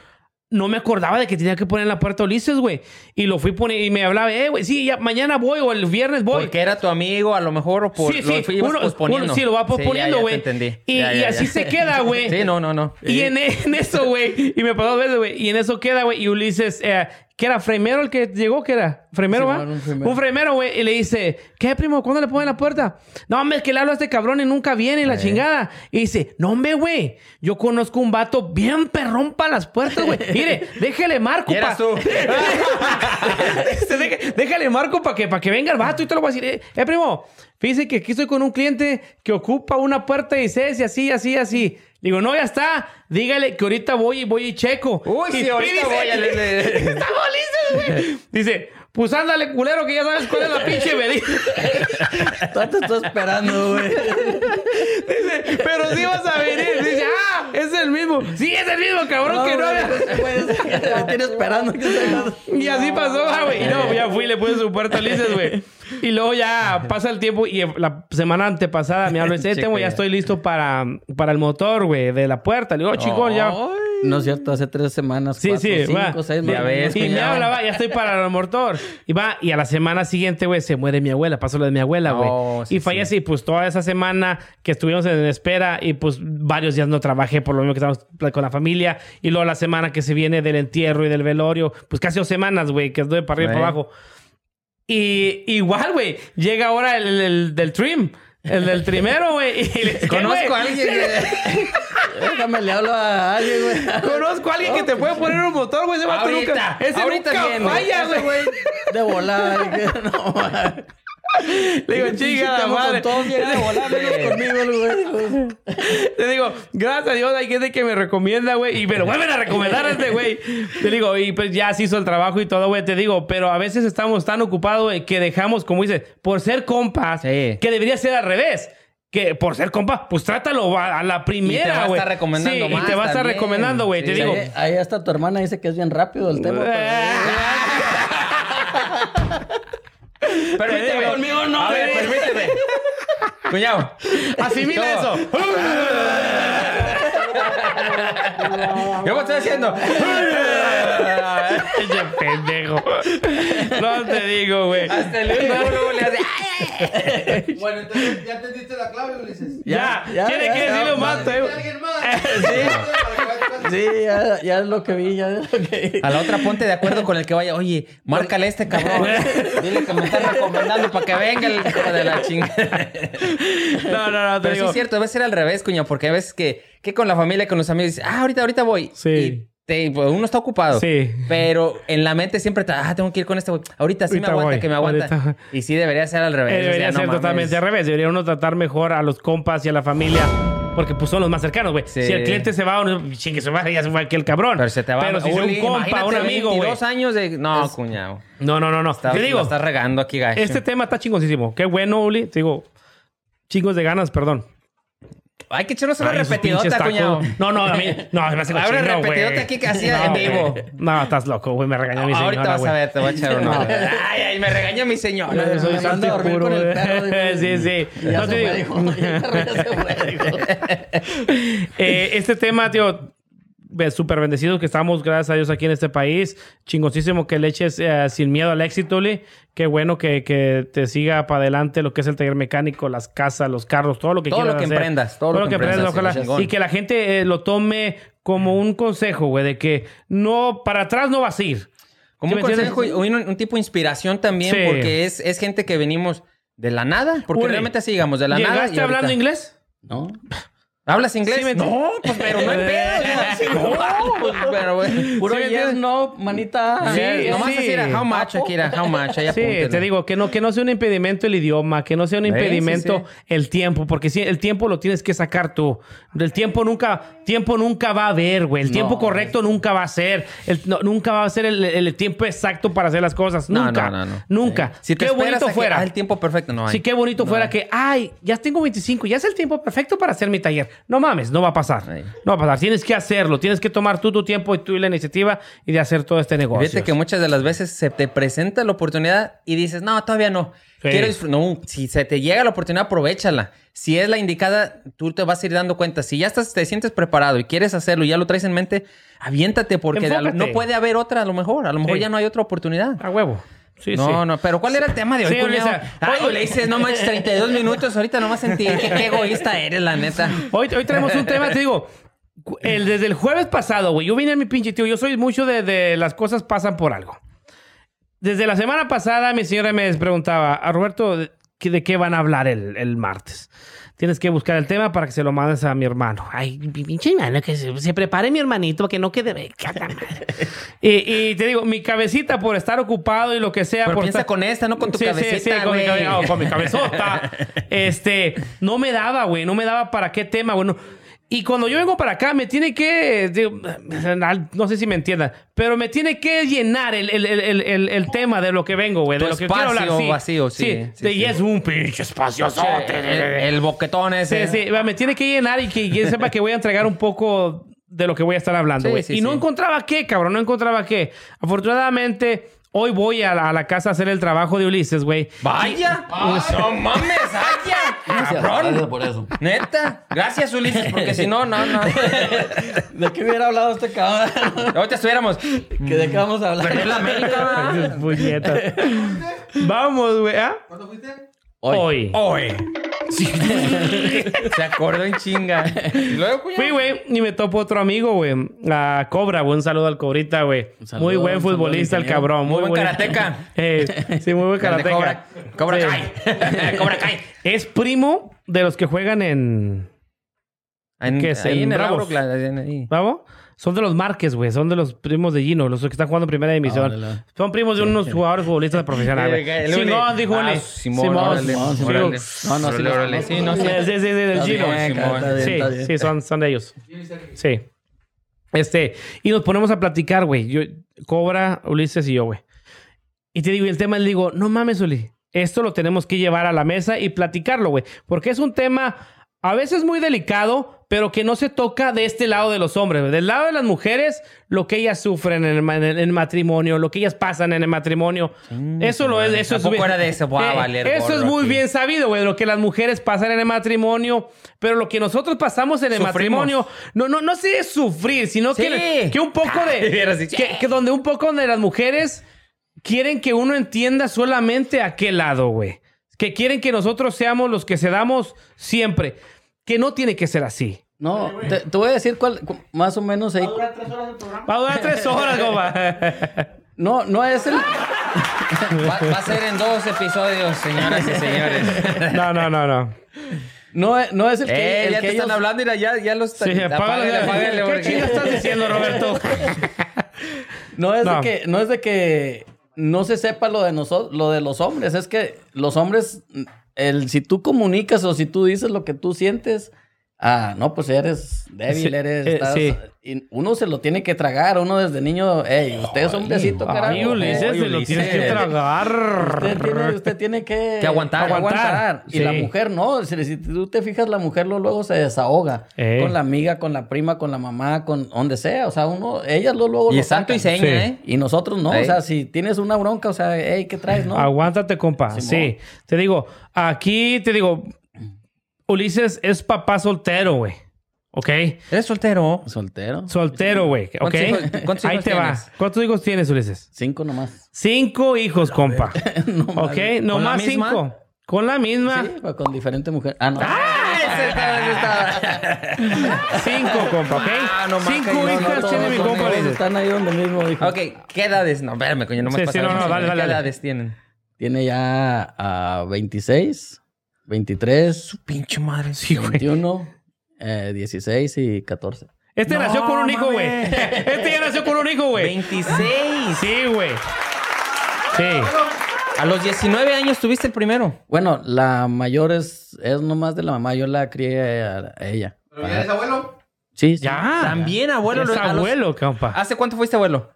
no me acordaba de que tenía que poner la puerta a Ulises, güey. Y lo fui poniendo y me hablaba, eh, güey, sí, ya mañana voy o el viernes voy. Porque era tu amigo, a lo mejor, o por. sí, lo sí, ibas uno, posponiendo. uno sí lo va Sí, posponiendo, güey. entendí. y, Ya, y ya, así ya. se queda, güey. Sí, no, no, no. Y en, en eso, güey. Y me pasó dos veces, güey. Y en eso queda, güey. Y Ulises, eh, ¿qué era? ¿Fremero el que llegó? ¿Qué era? ¿Fremero, va? un fremero. Un fremero, güey. Y le dice, ¿qué, primo? ¿Cuándo le ponen la puerta? No, hombre, es que le hablo a este cabrón y nunca viene, la chingada. Y dice, no, hombre, güey. Yo conozco un vato bien perrón para las puertas, güey. Mire, déjele marco, Y eras pa- tú. Este, deje- déjale marco para que, pa' que venga el vato y te lo voy a decir. Eh, eh, primo, fíjese que aquí estoy con un cliente que ocupa una puerta y dice así, así, así. Digo, no, ya está. Dígale que ahorita voy y voy y checo. Uy, Y- sí, y ahorita dice- voy a. Está bolísimo, güey. Dice, pues ándale, culero, que ya sabes cuál es la pinche medida. Todo te estoy esperando, güey. Dice, pero sí vas a venir. Dice, ah, es el mismo. Sí, es el mismo, cabrón, que no había... Me tiene esperando que se Y así pasó, ah, güey. Y no, ya fui y le puse su puerta a Ulises, güey. Y luego ya pasa el tiempo y la semana antepasada me habla y dice, Temo, ya estoy listo para, para el motor, güey, de la puerta. Le digo, oh, chico, ya. No es cierto, hace tres semanas, Sí, cuatro, sí, cinco, va. seis Ya ves, Y me cuñado. habla, va, ya estoy para el motor. Y va, y a la semana siguiente, güey, se muere mi abuela. Pasó lo de mi abuela, güey. Oh, sí, y fallece, y pues toda esa semana que estuvimos en espera, y pues varios días no trabajé por lo mismo que estábamos con la familia. Y luego la semana que se viene del entierro y del velorio, pues casi dos semanas, güey, que estoy para arriba y para abajo. Y igual, güey, llega ahora el, el- el del trim. El del trimero, güey. Conozco a alguien que... Déjame, le hablo a alguien, güey. Conozco a alguien que te puede poner un motor, güey. Ese Ahorita, nunca, ese ahorita nunca viene. falla, güey. De que- No. Le digo, chica, la madre. Con todos güey. Te digo, gracias a Dios hay gente que me recomienda, güey, y me lo vuelven a recomendar a este güey. Te digo, y pues ya se hizo el trabajo y todo, güey, te digo, pero a veces estamos tan ocupados, güey, que dejamos, como dices, por ser compas, Sí. que debería ser al revés. Que por ser compa, pues trátalo a la primera, Y te va a güey. estar recomendando sí, más Y te va a estar recomendando, güey. Te digo, Ahí- Ahí hasta tu hermana dice que es bien rápido el tema. Permíteme. Conmigo no, A ver, permíteme. Cuñado. asimila eso. ¿Qué me estoy haciendo? Pendejo. No te digo, güey. Hasta el luego, luego le hace... Bueno, entonces ya entendiste la clave, Ulises. Ya, ya, tiene ya, que ya, decirlo más, eh. alguien más. Sí, ya, ya es lo que vi, ya es lo que vi. A la otra ponte de acuerdo con el que vaya. Oye, márcale a este cabrón. Dile que me está recomendando para que venga el hijo de la chingada. No, no, no, te Pero sí digo. es cierto, debe ser al revés, cuñado, porque a veces que, que con la familia, con los amigos, dices, ah, ahorita, ahorita voy. Sí. Y pues, uno está ocupado. Sí. Pero en la mente siempre está, ah, tengo que ir con este güey. Ahorita sí Ahorita me aguanta, voy, que me aguanta. ahorita. Y sí debería ser al revés. Eh, o sea, debería no ser totalmente al revés. Debería uno tratar mejor a los compas y a la familia. Porque pues son los más cercanos, güey. Sí. Si el cliente se va, uno, chingue, se va, ya se fue aquel cabrón. Pero se te va Pero si Uli, un compa, un amigo, güey. 22 años de... No, cuñado. No, no, no, no. Está, te digo, estás regando aquí, gacho. este tema está chingoncísimo. Qué bueno, Uli. Te digo, chingos de ganas, perdón. Hay que echarnos una Ay, repetidota, cuñado. No, no, a mí. No, me hace cochino, güey. repetidota aquí que hacía No, en vivo. güey. No, estás loco, güey. Me regañó mi señora, Ahorita vas güey. a ver, te voy a echar uno. No. Ay, ay, me regaña mi señora. Yo soy Me manda a santo y dormir puro, con el perro, digo. Sí, sí. Ya No se te fue, digo. dijo. Ya se fue, dijo. Eh, este tema, tío, súper bendecidos que estamos, gracias a Dios, aquí en este país. Chingosísimo que le eches eh, sin miedo al éxito, Uli. Qué bueno que, que te siga para adelante lo que es el taller mecánico, las casas, los carros, todo lo que Todo quieras lo que hacer. emprendas, todo lo que emprendas, ojalá. sí, y que la gente eh, lo tome como un consejo, güey, de que no, para atrás no vas a ir. Como ¿Sí un consejo y un, un tipo de inspiración también, Sí. porque es, es gente que venimos de la nada. Porque realmente así, digamos, de la nada. ¿Llegaste y ahorita- hablando inglés? No. ¿Hablas inglés? Sí, me- no, pues pero no hay pedo. no, pues, pero, güey. Puro Sí, yes, no, manita. Sí, Yes, Nomás sí. era, how much, Akira, how much. Ahí Sí, te digo que no, que no sea un impedimento el idioma, que no sea un impedimento el tiempo, porque sí, el tiempo lo tienes que sacar tú. El tiempo nunca, tiempo nunca va a haber, güey. El tiempo correcto nunca va a ser. El- no, nunca va a ser el, el tiempo exacto para hacer las cosas. Nunca. no. Nunca. Si te qué bonito que, fuera. ah, el tiempo perfecto, no hay. Sí, qué bonito fuera que, ay, ya tengo 25, ya es el tiempo perfecto para hacer mi taller. No mames, no va a pasar. Ay. No va a pasar. Tienes que hacerlo. Tienes que tomar tú tu tiempo y tú y la iniciativa y de hacer todo este negocio. Fíjate que muchas de las veces se te presenta la oportunidad y dices, no, todavía no. Sí. Quiero No, si se te llega la oportunidad, aprovechala. Si es la indicada, tú te vas a ir dando cuenta. Si ya estás, te sientes preparado y quieres hacerlo y ya lo traes en mente, aviéntate porque lo- no puede haber otra a lo mejor. A lo mejor Sí. ya no hay otra oportunidad. A huevo. Sí, no, sí. no, pero ¿cuál era el tema de hoy, Sí, cuñado? Ulisa. Ay, le dices, no manches, 32 minutos, ahorita nomás sentí que qué egoísta eres, la neta. Hoy, hoy tenemos un tema, te digo, el, desde el jueves pasado, güey, yo vine a mi pinche tío, yo soy mucho de, de las cosas pasan por algo. Desde la semana pasada mi señora me preguntaba, a Roberto, ¿de qué- ¿de qué van a hablar el, el martes? Tienes que buscar el tema para que se lo mandes a mi hermano. Ay, pinche hermano, que se, se prepare mi hermanito, que no quede... y, y te digo, mi cabecita por estar ocupado y lo que sea... Pero por piensa estar- con esta, no con tu Sí, sí, cabecita, sí, con mi, cabe- oh, con mi cabezota. este, no me daba, güey, no me daba para qué tema, bueno. Y cuando yo vengo para acá, me tiene que, digo, no sé si me entiendan, pero me tiene que llenar el, el- el- el- tema de lo que vengo, güey, de lo que quiero hablar. espacio Sí, vacío, sí, sí, de- y sí. es un pinche espacio El, boquetón ese. Sí, sí, me tiene que llenar y que sepa que voy a entregar un poco de lo que voy a estar hablando, Sí, güey. sí, y no sí. encontraba qué, cabrón, no encontraba qué. Afortunadamente, Hoy voy a la, a la casa a hacer el trabajo de Ulises, güey. ¡Vaya! ¡No mames! ¡Vaya! Gracias, ¡Cabrón! gracias por eso. Neta. Gracias, Ulises, porque si no, no, no. ¿De qué hubiera hablado este cabrón? Ahorita estuviéramos. ¿Que ¿De qué vamos a hablar? Perdió la América. Puñetas. Vamos, güey. ¿ah? ¿Cuándo fuiste? Hoy. Hoy. Se acordó en chinga. Y luego, cuñado. Fui, güey, y me topo otro amigo, güey. A Cobra, güey. Un saludo al Cobrita, güey. Muy buen futbolista, el cabrón. Muy buen buen- karateca. Eh, sí, muy buen karateca. Cobra. Cobra Sí. Kai. Cobra Kai. Es primo de los que juegan en... En, ¿Qué es? ahí ¿En en el Bravos? Ahí. ¿Bravo? Son de los Márquez, güey. Son de los primos de Gino, los que están jugando en primera división. Son primos de unos jugadores futbolistas profesionales. Simón, dijo Ah. Simón, Simón, órale. No, no, sí conozco. Sí, no, sí. Sí, sí, del Gino. Simón. Sí, sí, son, son de ellos. Sí. Este, y nos ponemos a platicar, güey. Yo, Cobra, Ulises y yo, güey. Y te digo, y el tema, le digo, no mames, Uli. Esto lo tenemos que llevar a la mesa y platicarlo, güey. Porque es un tema a veces muy delicado, pero que no se toca de este lado de los hombres. Del lado de las mujeres, lo que ellas sufren en el, en matrimonio, lo que ellas pasan en el matrimonio. eso lo es, eso es Tampoco bien- era de eso, voy a Eh, valer Eso es muy aquí. bien sabido, güey, lo que las mujeres pasan en el matrimonio, pero lo que nosotros pasamos en el Sufrimos. matrimonio, no, no, no sé sufrir, sino Sí. que, que un poco de, que, que donde un poco de las mujeres quieren que uno entienda solamente a qué lado, güey. Que quieren que nosotros seamos los que cedamos siempre. Que no tiene que ser así. No, te, te voy a decir cuál, cu- más o menos ahí. ¿Va a durar tres horas el programa? Va a durar tres horas, goma. No, no es el. Va, va a ser en dos episodios, señoras y señores. No, no, no, no. No, es- no es el que. Eh, el ya que te están hablando, mira, ya, ya los Sí, apágale, apágale, apágale, ¿Qué porque- chingas estás diciendo, Roberto? No es, No. De que, no es de que no se sepa lo de nosotros, lo de los hombres. Es que los hombres, el, si tú comunicas o si tú dices lo que tú sientes, ah, no, pues eres débil, Sí, eres. eh, estás- sí. y uno se lo tiene que tragar. Uno desde niño, hey, usted es hombrecito, carajo. Ay, Ulises, se lo tienes que tragar. Usted tiene, usted tiene que, Que aguantar. Aguantar. Y la mujer no. Si, si tú te fijas, la mujer lo- luego se desahoga. Eh. Con la amiga, con la prima, con la mamá, con donde sea. O sea, uno, ellas lo, luego Y lo es santo y seña, Sí. ¿eh? Y nosotros no. Ey. O sea, si tienes una bronca, o sea, hey, ¿qué traes? No. Aguántate, compa. Simón. Sí. Te digo, aquí te digo, Ulises es papá soltero, güey. ¿Ok? ¿Eres soltero? Soltero. Soltero, güey. ¿Ok? ¿Cuántos hijos- cuántos Ahí te va. tienes? ¿Cuántos hijos tienes, Ulises? Cinco nomás. Cinco hijos, compa. no ¿Ok? mames. No ¿Con la más misma? cinco. Con la misma. Sí, con diferentes mujeres. Ah, no. Cinco, compa, ¿ok? Ah, no Cinco no, hijas tiene mi compa, ellos. Están ahí donde mismo, hijo. Ok, ¿qué edades? No, espérame, coño, no me Sí, sí, pasado no, no, eso. dale, dale, ¿Qué dale. edades tienen? Tiene ya a 26, 23, Pinche madre. Sí, güey. 21, eh, 16 y 14. Este No, nació con un hijo, güey. Este ya nació con un hijo, güey. 26. Sí, güey. Sí. A los 19 años tuviste el primero. Bueno, la mayor es, es nomás de la mamá. Yo la crié a, a ella. ¿Pero ya eres abuelo? Sí, sí. Ya. También abuelo. Es a los- abuelo, compa. ¿Hace cuánto fuiste abuelo?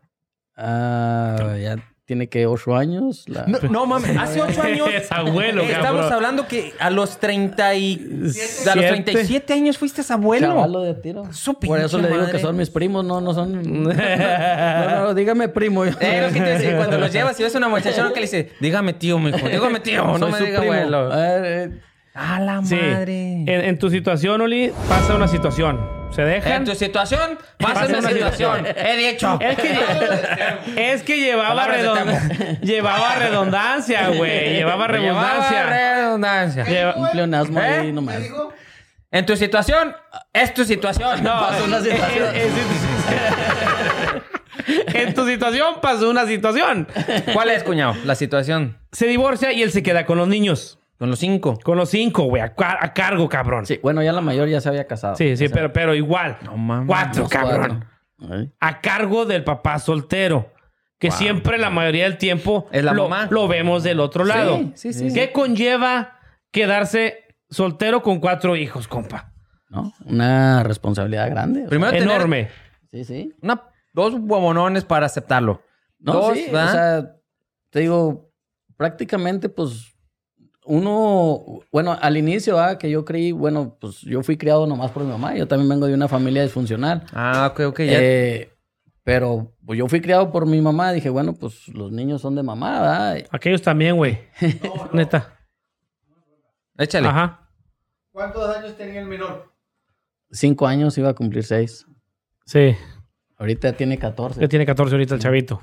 Ah, ya tiene que 8 años. La... No, no mames, hace 8 años. Es abuelo, eh, Estamos cabrón. hablando que a los 30 y... A los Siete. 37 años fuiste abuelo. Chavalo de tiro. Su Por eso le digo que son mis primos, no, no son. no, no, dígame primo. Eh, lo que te decía, cuando los llevas y ves a una muchachona que le dice, dígame tío, mijo, dígame tío, no Soy me su diga primo. abuelo. A ver, eh, A la Sí. madre. En, en tu situación, Oli, pasa una situación. Se dejan. En tu situación, pasa Pasa una una situación. situación. He dicho. Es que, es que llevaba, llevaba redundancia, güey. Llevaba redundancia. Llevaba redundancia. Lleva- un pleonasmo ¿Eh? ahí nomás. ¿Qué dijo? En tu situación, es tu situación. No, Pasa una situación. en- en tu situación pasó una situación. ¿Cuál es, cuñado? La situación. Se divorcia y él se queda con los niños. Con los cinco. Con los cinco, güey. A, car- a cargo, cabrón. Sí, Sí, bueno, ya la mayor ya se había casado. sí, O sea, pero, pero igual. No mames. Cuatro, cabrón. Ay. A cargo del papá soltero. Que siempre, la mayoría del tiempo, Es la lo, mamá. lo vemos del otro lado. sí, sí, ¿Qué conlleva quedarse soltero con cuatro hijos, compa? ¿No? Una responsabilidad grande. o sea, Primero tener Enorme. sí, sí. una, dos huevonones para aceptarlo. No, dos, sí, ¿verdad? o sea, te digo, prácticamente, pues, uno, bueno, al inicio, ah, que yo creí, bueno, pues yo fui criado nomás por mi mamá, yo también vengo de una familia disfuncional. Ah, ok, ok. Ya. Eh, Pero pues yo fui criado por mi mamá. Dije, bueno, pues los niños son de mamá, ¿verdad? Aquellos también, güey. Neta. Échale. Ajá. ¿Cuántos años tenía el menor? Cinco años iba a cumplir seis. Sí. Ahorita ya tiene 14. Que tiene 14 ahorita el chavito.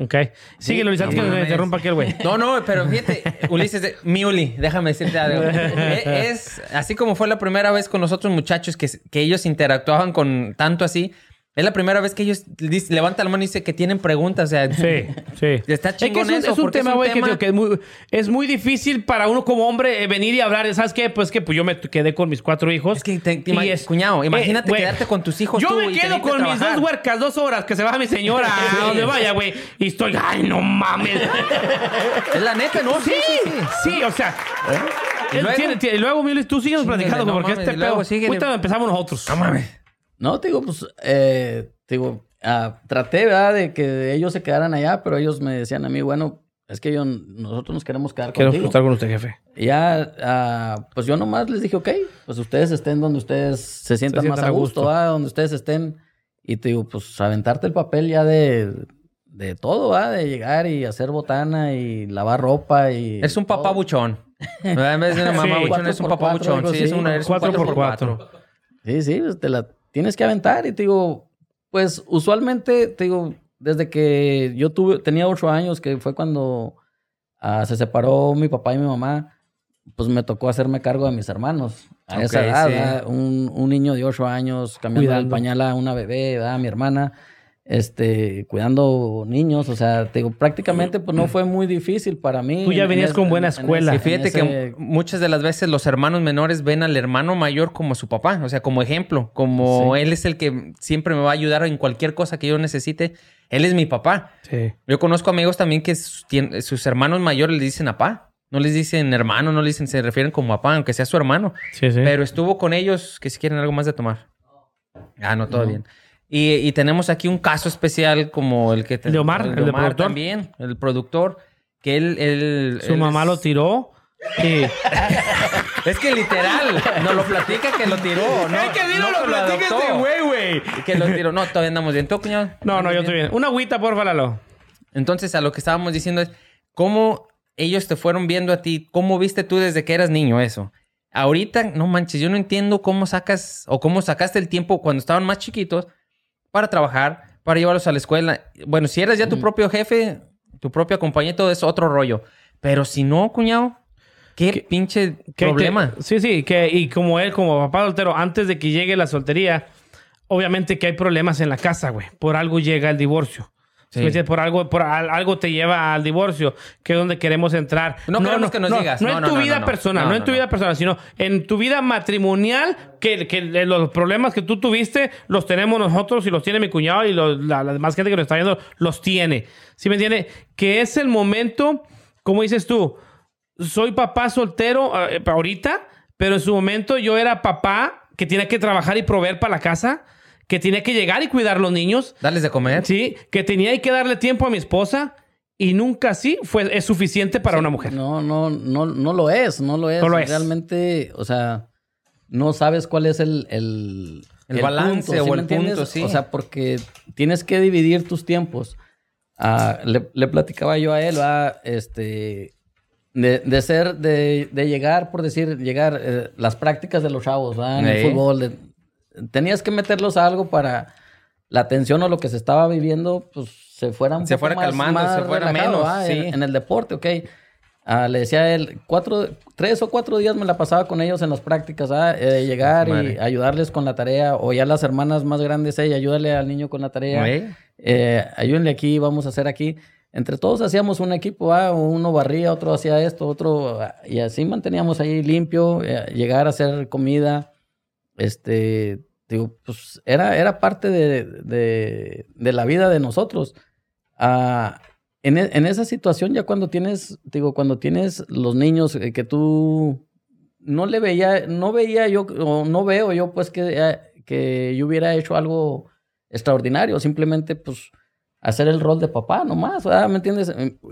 Ok. Síguelo, Luis, antes que me interrumpa aquel güey. No, no, pero fíjate, Ulises, mi Uli, déjame decirte algo. E- Es así como fue la primera vez con los otros muchachos que, que ellos interactuaban con tanto así. Es la primera vez que ellos dice- levantan la mano y dice que tienen preguntas. O sea, Sí, sí. Está Es que chingón es un, eso, es un es tema, güey, que, es, muy, es muy difícil para uno como hombre eh, venir y hablar. ¿Sabes qué? Pues que pues yo me quedé con mis cuatro hijos. Es que te- te Y ima- cuñado, imagínate güey, quedarte con tus hijos Yo tú me y quedo con mis dos huercas dos horas que se baja mi señora a donde vaya, güey. Y estoy, ay, no mames. es la neta, ¿no? sí, sí, o sea. ¿Y él luego? tiene- tiene- y luego, Miles, tú sigues platicando, no porque mames, este y pedo. Ahorita empezamos nosotros. No mames. No, te digo, pues, eh, te digo, ah, traté, ¿verdad? De que ellos se quedaran allá, pero ellos me decían a mí, bueno, es que yo, nosotros nos queremos quedar Quiero contigo. estar con usted, jefe. Y ya, ah, pues yo nomás les dije, ok, pues ustedes estén donde ustedes se sientan más sientan a a gusto, gusto. ¿verdad? donde ustedes estén. Y te digo, pues aventarte el papel ya de, de todo, ¿verdad? De llegar y hacer botana y lavar ropa y... Es un papá todo. buchón. ¿Verdad? En vez de una Sí. mamá buchón, es un papá cuatro, buchón. Sí, es así. una, eres un Cuatro por 4x4. cuatro. Sí, sí, pues te la tienes que aventar y te digo, pues usualmente, te digo, desde que yo tuve, tenía ocho años, que fue cuando ah, se separó mi papá y mi mamá, pues me tocó hacerme cargo de mis hermanos. A esa edad, sí. ¿verdad? un, un niño de ocho años cambiando el pañal a una bebé, ¿verdad? mi hermana, este, cuidando niños, o sea, te digo, prácticamente pues no fue muy difícil para mí. Tú ya en- en venías es- con buena en- en escuela. ese- Y fíjate que muchas de las veces los hermanos menores ven al hermano mayor como su papá, o sea, como ejemplo, como Sí. él es el que siempre me va a ayudar en cualquier cosa que yo necesite. Él es mi papá. Sí. Yo conozco amigos también que sus, hermanos mayores le dicen papá. No les dicen hermano, no les dicen, se refieren como papá, aunque sea su hermano. Sí, sí. Pero estuvo con ellos que si quieren algo más de tomar. Ah, no, todo bien. Y, y tenemos aquí un caso especial como el que... te- El de Omar, el de productor. también, el productor, que él... él- Su él mamá es- lo tiró. Y Es que literal, nos lo platica que lo tiró. No, no que adoptó, güey. Que lo tiró. No, todavía andamos bien. ¿Tú, cuñado? No, no, ¿Andas yo estoy bien. Una agüita, porfa, Lalo. Entonces, a lo que estábamos diciendo es, ¿cómo ellos te fueron viendo a ti? ¿Cómo viste tú desde que eras niño eso? Ahorita, no manches, yo no entiendo cómo sacas o cómo sacaste el tiempo cuando estaban más chiquitos para trabajar, para llevarlos a la escuela. Bueno, si eras ya tu propio jefe, tu propia compañía, todo es otro rollo. Pero si no, cuñado, qué, ¿Qué- pinche Que problema. te- sí, sí, que y como él, como papá soltero, antes de que llegue la soltería, obviamente que hay problemas en la casa, güey. Por algo llega el divorcio. Sí. ¿Me entiendes? Por algo, por al- algo te lleva al divorcio, que es donde queremos entrar. No queremos que nos digas. No, No, en no, tu no, vida no, no. personal, No, no, en no, tu no. vida personal, sino en tu vida matrimonial, que, que los problemas que tú tuviste los tenemos nosotros y los tiene mi cuñado y los- la, la demás gente que nos está viendo los tiene. ¿Sí me entiende? Que es el momento, como dices tú, soy papá soltero eh, ahorita, pero en su momento yo era papá que tenía que trabajar y proveer para la casa, que tenía que llegar y cuidar a los niños, Darles de comer. sí, que tenía que darle tiempo a mi esposa y nunca así fue es suficiente para una mujer. No, no, no, no lo es, no lo es. No lo es. Realmente, o sea, no sabes cuál es el, el, El balance o el entiendes? punto, sí. O sea, porque tienes que dividir tus tiempos. Ah, le, le platicaba yo a él, ¿va? este, de, de ser, de, de llegar, por decir, llegar, eh, las prácticas de los chavos, ¿va? En el fútbol. de- tenías que meterlos a algo para la tensión o lo que se estaba viviendo, pues se fuera un Se poco fuera más- calmando, más se fuera relajado, menos, sí. En- en el deporte, ok. Ah, le decía a él, cuatro, tres o cuatro días me la pasaba con ellos en las prácticas, ¿ah? Eh, llegar y ayudarles con la tarea, o ya las hermanas más grandes, hey, ayúdale al niño con la tarea, eh, ayúdenle aquí, vamos a hacer aquí. Entre todos hacíamos un equipo, ¿ah? uno barría, otro hacía esto, otro, ah, y así manteníamos ahí limpio, eh, llegar a hacer comida, este, digo, pues era, era parte de, de- la vida de nosotros. Ah, en, e- en esa situación, ya cuando tienes, digo, cuando tienes los niños eh, que tú no le veía, no veía yo, o no veo yo, pues, que, eh, que yo hubiera hecho algo extraordinario. Simplemente, pues, hacer el rol de papá nomás, ¿verdad? ¿me entiendes?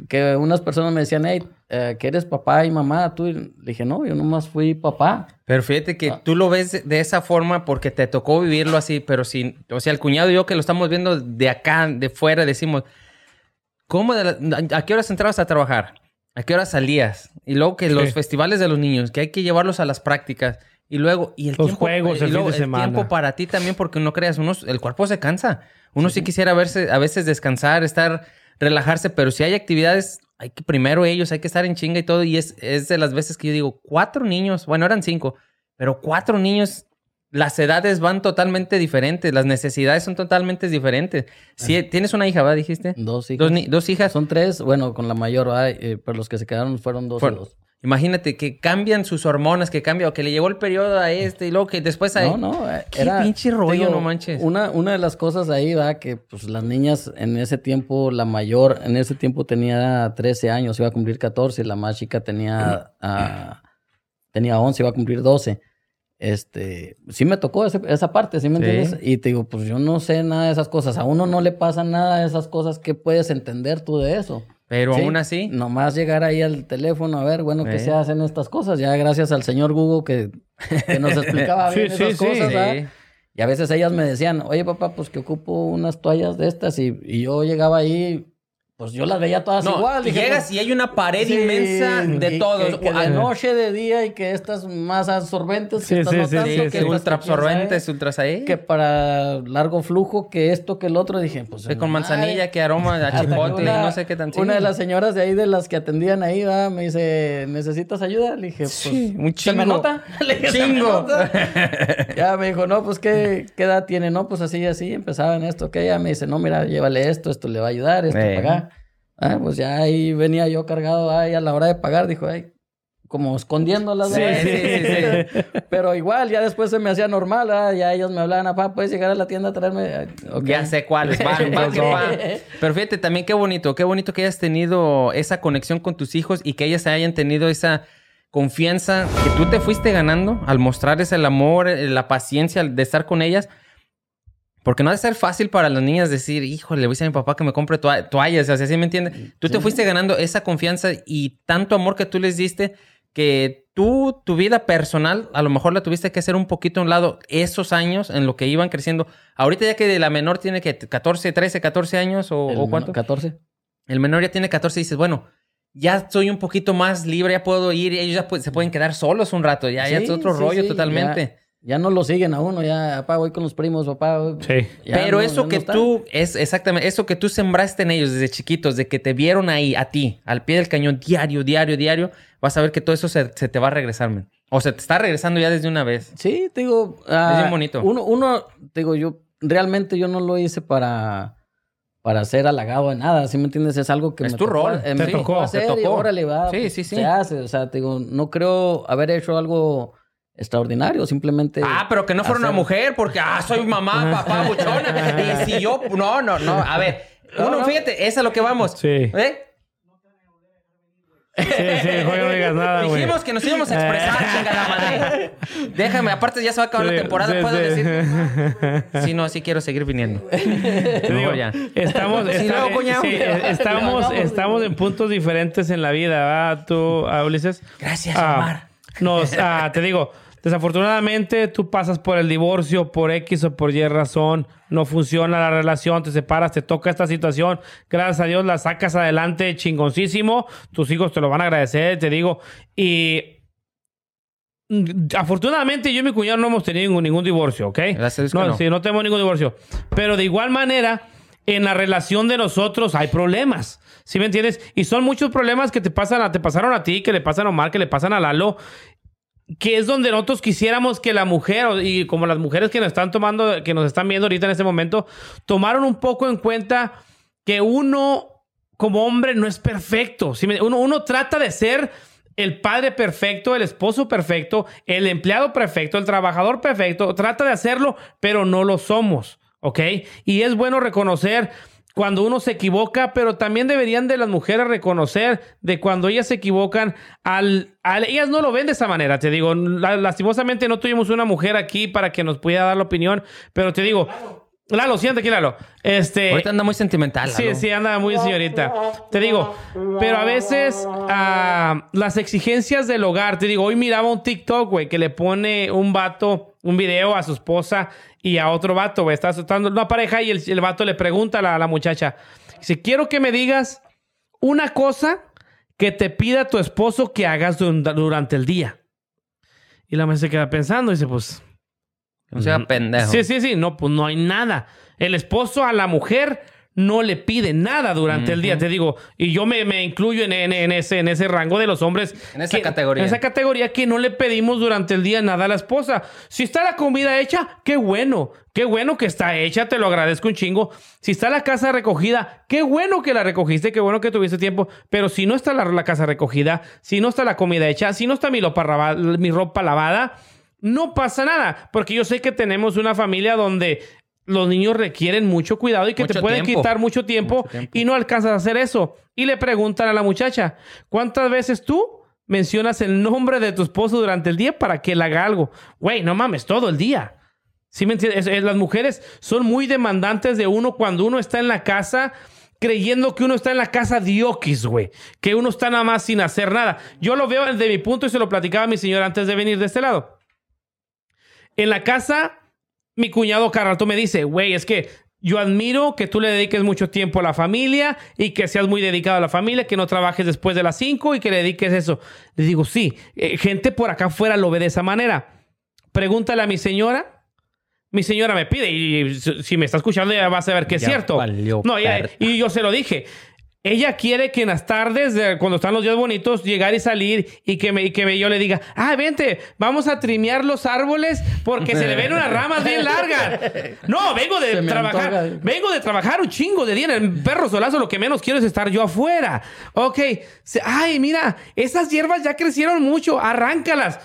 Que unas personas me decían, hey, eh, que eres papá y mamá, tú, y le dije, no, yo nomás fui papá. Pero fíjate que tú lo ves de- esa forma porque te tocó vivirlo así, pero sin, o sea, el cuñado y yo que lo estamos viendo de acá, de fuera, decimos, ¿cómo? de la- ¿A qué horas entrabas a trabajar? ¿A qué horas salías? Y luego que los festivales de los niños, que hay que llevarlos a las prácticas. Y luego, y el Los tiempo, juegos y el luego fin de semana. tiempo para ti también, porque no creas, el cuerpo se cansa. Uno sí, quisiera verse, a veces descansar, estar, relajarse, pero si hay actividades, hay que primero ellos, hay que estar en chinga y todo. Y es, es de las veces que yo digo, cuatro niños, bueno, eran cinco, pero cuatro niños, las edades van totalmente diferentes, las necesidades son totalmente diferentes. Si tienes una hija, ¿va? Dijiste. Dos hijas. Dos, ni- dos hijas. Son tres, bueno, con la mayor, ¿verdad? Eh, pero los que se quedaron fueron dos y Fueron- dos. Imagínate que cambian sus hormonas, que cambia, o que le llegó el periodo a este y luego que después a No, no, eh, Qué era... pinche rollo, digo, no manches. Una, una de las cosas ahí, va que pues las niñas en ese tiempo, la mayor en ese tiempo tenía 13 años, iba a cumplir 14, la más chica tenía, ah, tenía 11, iba a cumplir 12. Este, sí me tocó ese- esa parte, ¿sí me Sí. entiendes? Y te digo, pues yo no sé nada de esas cosas. A uno no le pasa nada de esas cosas. ¿Qué puedes entender tú de eso? Pero Sí, aún así, Nomás llegar ahí al teléfono a ver, bueno, qué Sí. se hacen estas cosas. Ya gracias al señor Google que, que nos explicaba bien sí, esas sí. cosas, Sí. ¿verdad? Y a veces ellas me decían, oye papá, pues que ocupo unas toallas de estas. Y, y yo llegaba ahí, pues yo las veía todas no, igual. Dije, llegas pues, y hay una pared sí, inmensa de y todos. Que, que de noche, de día y que estas más absorbentes Sí, que estas sí, no sí, tanto, sí, que estas ultra absorbentes, ultras ahí. Que para largo flujo, que esto, que el otro. Dije, pues... Que con manzanilla, que aroma que chipotle una- no sé qué tan Una de las señoras de ahí, de las que atendían ahí, ¿verdad? me dice, ¿necesitas ayuda? Le dije, pues, Sí, un ¿se me chingo. nota? Le dije, "¿Se me Chingo. nota?". ya me dijo, no, pues, ¿qué, ¿qué edad tiene? No, pues, así, así, empezaba en esto, que ya me dice, no, mira, llévale esto, esto le va a ayudar, esto Eh. para acá. Ah, pues ya ahí venía yo cargado ahí a la hora de pagar, dijo, ay, como escondiéndolas. Sí, ¿verdad? sí, sí, Pero igual, ya después se me hacía normal, ¿verdad? ya ellos me hablaban, papá, ¿puedes llegar a la tienda a traerme? Ya sé cuáles van, van, van. Pero fíjate también qué bonito, qué bonito que hayas tenido esa conexión con tus hijos y que ellas hayan tenido esa confianza que tú te fuiste ganando al mostrarles el amor, eh, la paciencia de estar con ellas. Porque no ha de ser fácil para las niñas decir, híjole, le voy a decir a mi papá que me compre toa- toallas, o sea, ¿sí me entiendes? Tú te fuiste ganando esa confianza y tanto amor que tú les diste que tú, tu vida personal, a lo mejor la tuviste que hacer un poquito a un lado esos años en lo que iban creciendo. Ahorita ya que la menor tiene que 14, 13, 14 años o, cuánto. 14. El menor ya tiene 14 y dices, bueno, ya soy un poquito más libre, ya puedo ir, ellos ya se pueden quedar solos un rato, ya, ya es Sí, otro sí, rollo sí, totalmente. Ya no lo siguen a uno, ya, papá, voy con los primos, papá. voy- Sí. ya Pero no- eso ya no que está. tú, es exactamente, eso que tú sembraste en ellos desde chiquitos, de que te vieron ahí, a ti, al pie del cañón, diario, diario, diario, vas a ver que todo eso se, se te va a regresar, man. O se te está regresando ya desde una vez. Sí, te digo. ah, Es bien bonito. Uno, uno, te digo, yo realmente yo no lo hice para, para ser halagado de nada, ¿sí me entiendes? Es algo que Es me tu tocó, rol. eh, Te me tocó, te hacer y tocó. órale, va, Sí, sí, sí. Se hace, o sea, te digo, no creo haber hecho algo extraordinario, simplemente. Ah, pero que no fuera una mujer, porque, ah, soy mamá, papá, buchona. y si yo, no, no, no, a ver, No, uno, no. fíjate, es a lo que vamos. Sí. ¿Eh? Sí, sí, joder, no digas nada, güey. Dijimos que nos íbamos a expresar, chingada madre. Déjame, aparte ya se va a acabar la temporada, sí, puedo sí. decir. Sí, no, sí quiero seguir viniendo. Te digo, No, ya. Estamos, Sí, está- sí, eh, estamos, estamos en puntos diferentes en la vida, ¿verdad? Tú, ah, Ulises. Gracias, Ah, Omar. Nos, ah, te digo, desafortunadamente tú pasas por el divorcio por X o por Y razón, no funciona la relación, te separas, te toca esta situación, gracias a Dios la sacas adelante chingoncísimo, tus hijos te lo van a agradecer, te digo, y afortunadamente yo y mi cuñado no hemos tenido ningún, ningún divorcio, ¿ok? Gracias no, no. sí, no tenemos ningún divorcio, pero de igual manera en la relación de nosotros hay problemas. ¿Sí me entiendes? Y son muchos problemas que te pasan a, te pasaron a ti, que le pasan a Omar, que le pasan a Lalo, que es donde nosotros quisiéramos que la mujer, y como las mujeres que nos están tomando, que nos están viendo ahorita en este momento, tomaron un poco en cuenta que uno, como hombre, no es perfecto. ¿sí me- Uno, uno trata de ser el padre perfecto, el esposo perfecto, el empleado perfecto, el trabajador perfecto. Trata de hacerlo, pero no lo somos. ¿Ok? Y es bueno reconocer cuando uno se equivoca, pero también deberían de las mujeres reconocer de cuando ellas se equivocan, al, al- ellas no lo ven de esa manera, te digo, la- lastimosamente no tuvimos una mujer aquí para que nos pudiera dar la opinión, pero te digo, Lalo, siéntate aquí, Lalo. Este, Ahorita anda muy sentimental. Sí, Lalo. sí, anda muy señorita. Te digo, pero a veces ah, las exigencias del hogar, te digo, hoy miraba un TikTok, güey, que le pone un vato, un video a su esposa y a otro vato, güey. Está asustando una pareja y el, el vato le pregunta a la, a la muchacha, dice, quiero que me digas una cosa que te pida tu esposo que hagas dur- durante el día. Y la mujer se queda pensando y dice, pues... No sea pendejo. Sí, sí, sí. No, pues no hay nada. El esposo a la mujer no le pide nada durante el día, te digo. Y yo me, me incluyo en, en- en ese, en ese rango de los hombres. En esa que- categoría. En esa categoría que no le pedimos durante el día nada a la esposa. Si está la comida hecha, qué bueno. Qué bueno que está hecha, te lo agradezco un chingo. Si está la casa recogida, qué bueno que la recogiste, qué bueno que tuviste tiempo. Pero si no está la, la casa recogida, si no está la comida hecha, si no está mi ropa, mi ropa lavada, no pasa nada. Porque yo sé que tenemos una familia donde los niños requieren mucho cuidado y que te pueden tiempo. quitar mucho tiempo, Mucho tiempo. y no alcanzas a hacer eso. Y le preguntan a la muchacha, ¿cuántas veces tú mencionas el nombre de tu esposo durante el día para que él haga algo? Güey, no mames, todo el día. ¿Sí me entiendes? Es- es- las mujeres son muy demandantes de uno cuando uno está en la casa creyendo que uno está en la casa diokis, güey. Que uno está nada más sin hacer nada. Yo lo veo desde mi punto y se lo platicaba a mi señora antes de venir de este lado. En la casa, mi cuñado cada rato me dice, güey, es que yo admiro que tú le dediques mucho tiempo a la familia y que seas muy dedicado a la familia, que no trabajes después de las 5 y que le dediques eso. Le digo, sí, eh, gente por acá afuera lo ve de esa manera. Pregúntale a mi señora. Mi señora me pide y si me está escuchando ya vas a ver que es Ya cierto. valió no, ya- y yo se lo dije. Ella quiere que en las tardes, de- cuando están los días bonitos, llegar y salir y que, me, y que me- yo le diga, ah, vente, vamos a trimear los árboles porque se le ven unas ramas bien largas. No, vengo de trabajar, antoja. vengo de trabajar un chingo de día en el perro solazo, lo que menos quiero es estar yo afuera. Ok, ay, mira, esas hierbas ya crecieron mucho, arráncalas.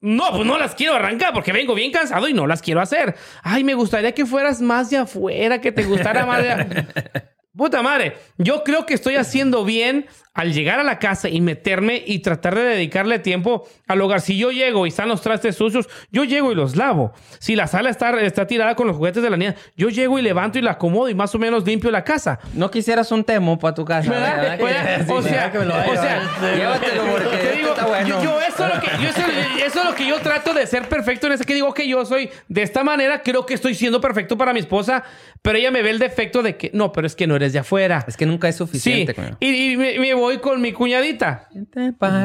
No, pues no las quiero arrancar porque vengo bien cansado y no las quiero hacer. Ay, me gustaría que fueras más de afuera, que te gustara más de... Puta madre, yo creo que estoy haciendo bien al llegar a la casa y meterme y tratar de dedicarle tiempo al hogar. Si yo llego y están los trastes sucios, yo llego y los lavo. Si la sala está, está tirada con los juguetes de la niña, yo llego y levanto y la acomodo y más o menos limpio la casa. No quisieras un temo para tu casa. ¿Verdad? ¿verdad? O sea, que me lo vaya o sea. Llévatelo porque te digo, está bueno. yo, yo eso, es lo que, yo eso, eso es lo que yo trato de ser perfecto en ese que digo que yo soy de esta manera, creo que estoy siendo perfecto para mi esposa, pero ella me ve el defecto de que no, pero es que no eres de afuera. Es que nunca es Sí, suficiente. coño. y, y me, me voy con mi cuñadita.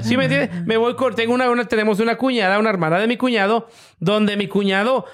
¿Sí me entiendes? Me voy con... Tengo una, una- tenemos una cuñada, una hermana de mi cuñado, donde mi cuñado...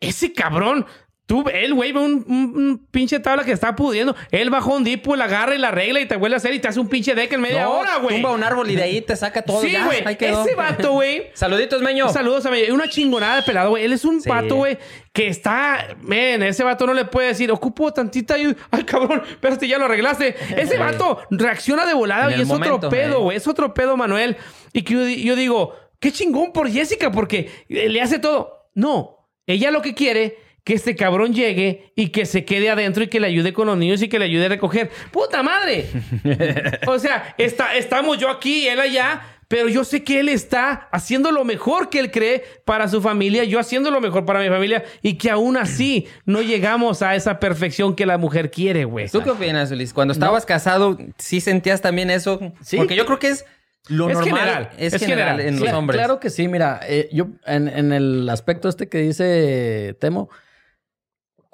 Ese cabrón... Tú, él, güey, ve un, un- un pinche tabla que está pudiendo. Él baja un dipo, la agarra y la arregla y te vuelve a hacer y te hace un pinche deck en media No, hora, güey. Tumba un árbol y de ahí te saca todo. Sí, güey. Ese vato, güey. Saluditos, Meño. Saludos a mí. Una chingonada de pelado, güey. Él es un Sí. vato, güey, que está. Men, ese vato no le puede decir, ocupo tantita ayuda. Ay, cabrón, espérate, ya lo arreglaste. Ese vato reacciona de volada En y el es momento, otro pedo, eh. güey. Es otro pedo, Manuel. Y que yo, yo digo, qué chingón por Jessica, porque eh, le hace todo. No, ella lo que quiere. Que este cabrón llegue y que se quede adentro y que le ayude con los niños y que le ayude a recoger. ¡Puta madre! O sea, está, estamos yo aquí, él allá, pero yo sé que él está haciendo lo mejor que él cree para su familia, yo haciendo lo mejor para mi familia y que aún así no llegamos a esa perfección que la mujer quiere, güey. ¿Tú qué opinas, Luis? Cuando estabas casado, ¿sí sentías también eso? Sí. Porque yo creo que es lo Es normal. general, Es, es general, general. en Sí, los hombres. Claro que sí, mira, eh, yo en, en el aspecto este que dice Temo,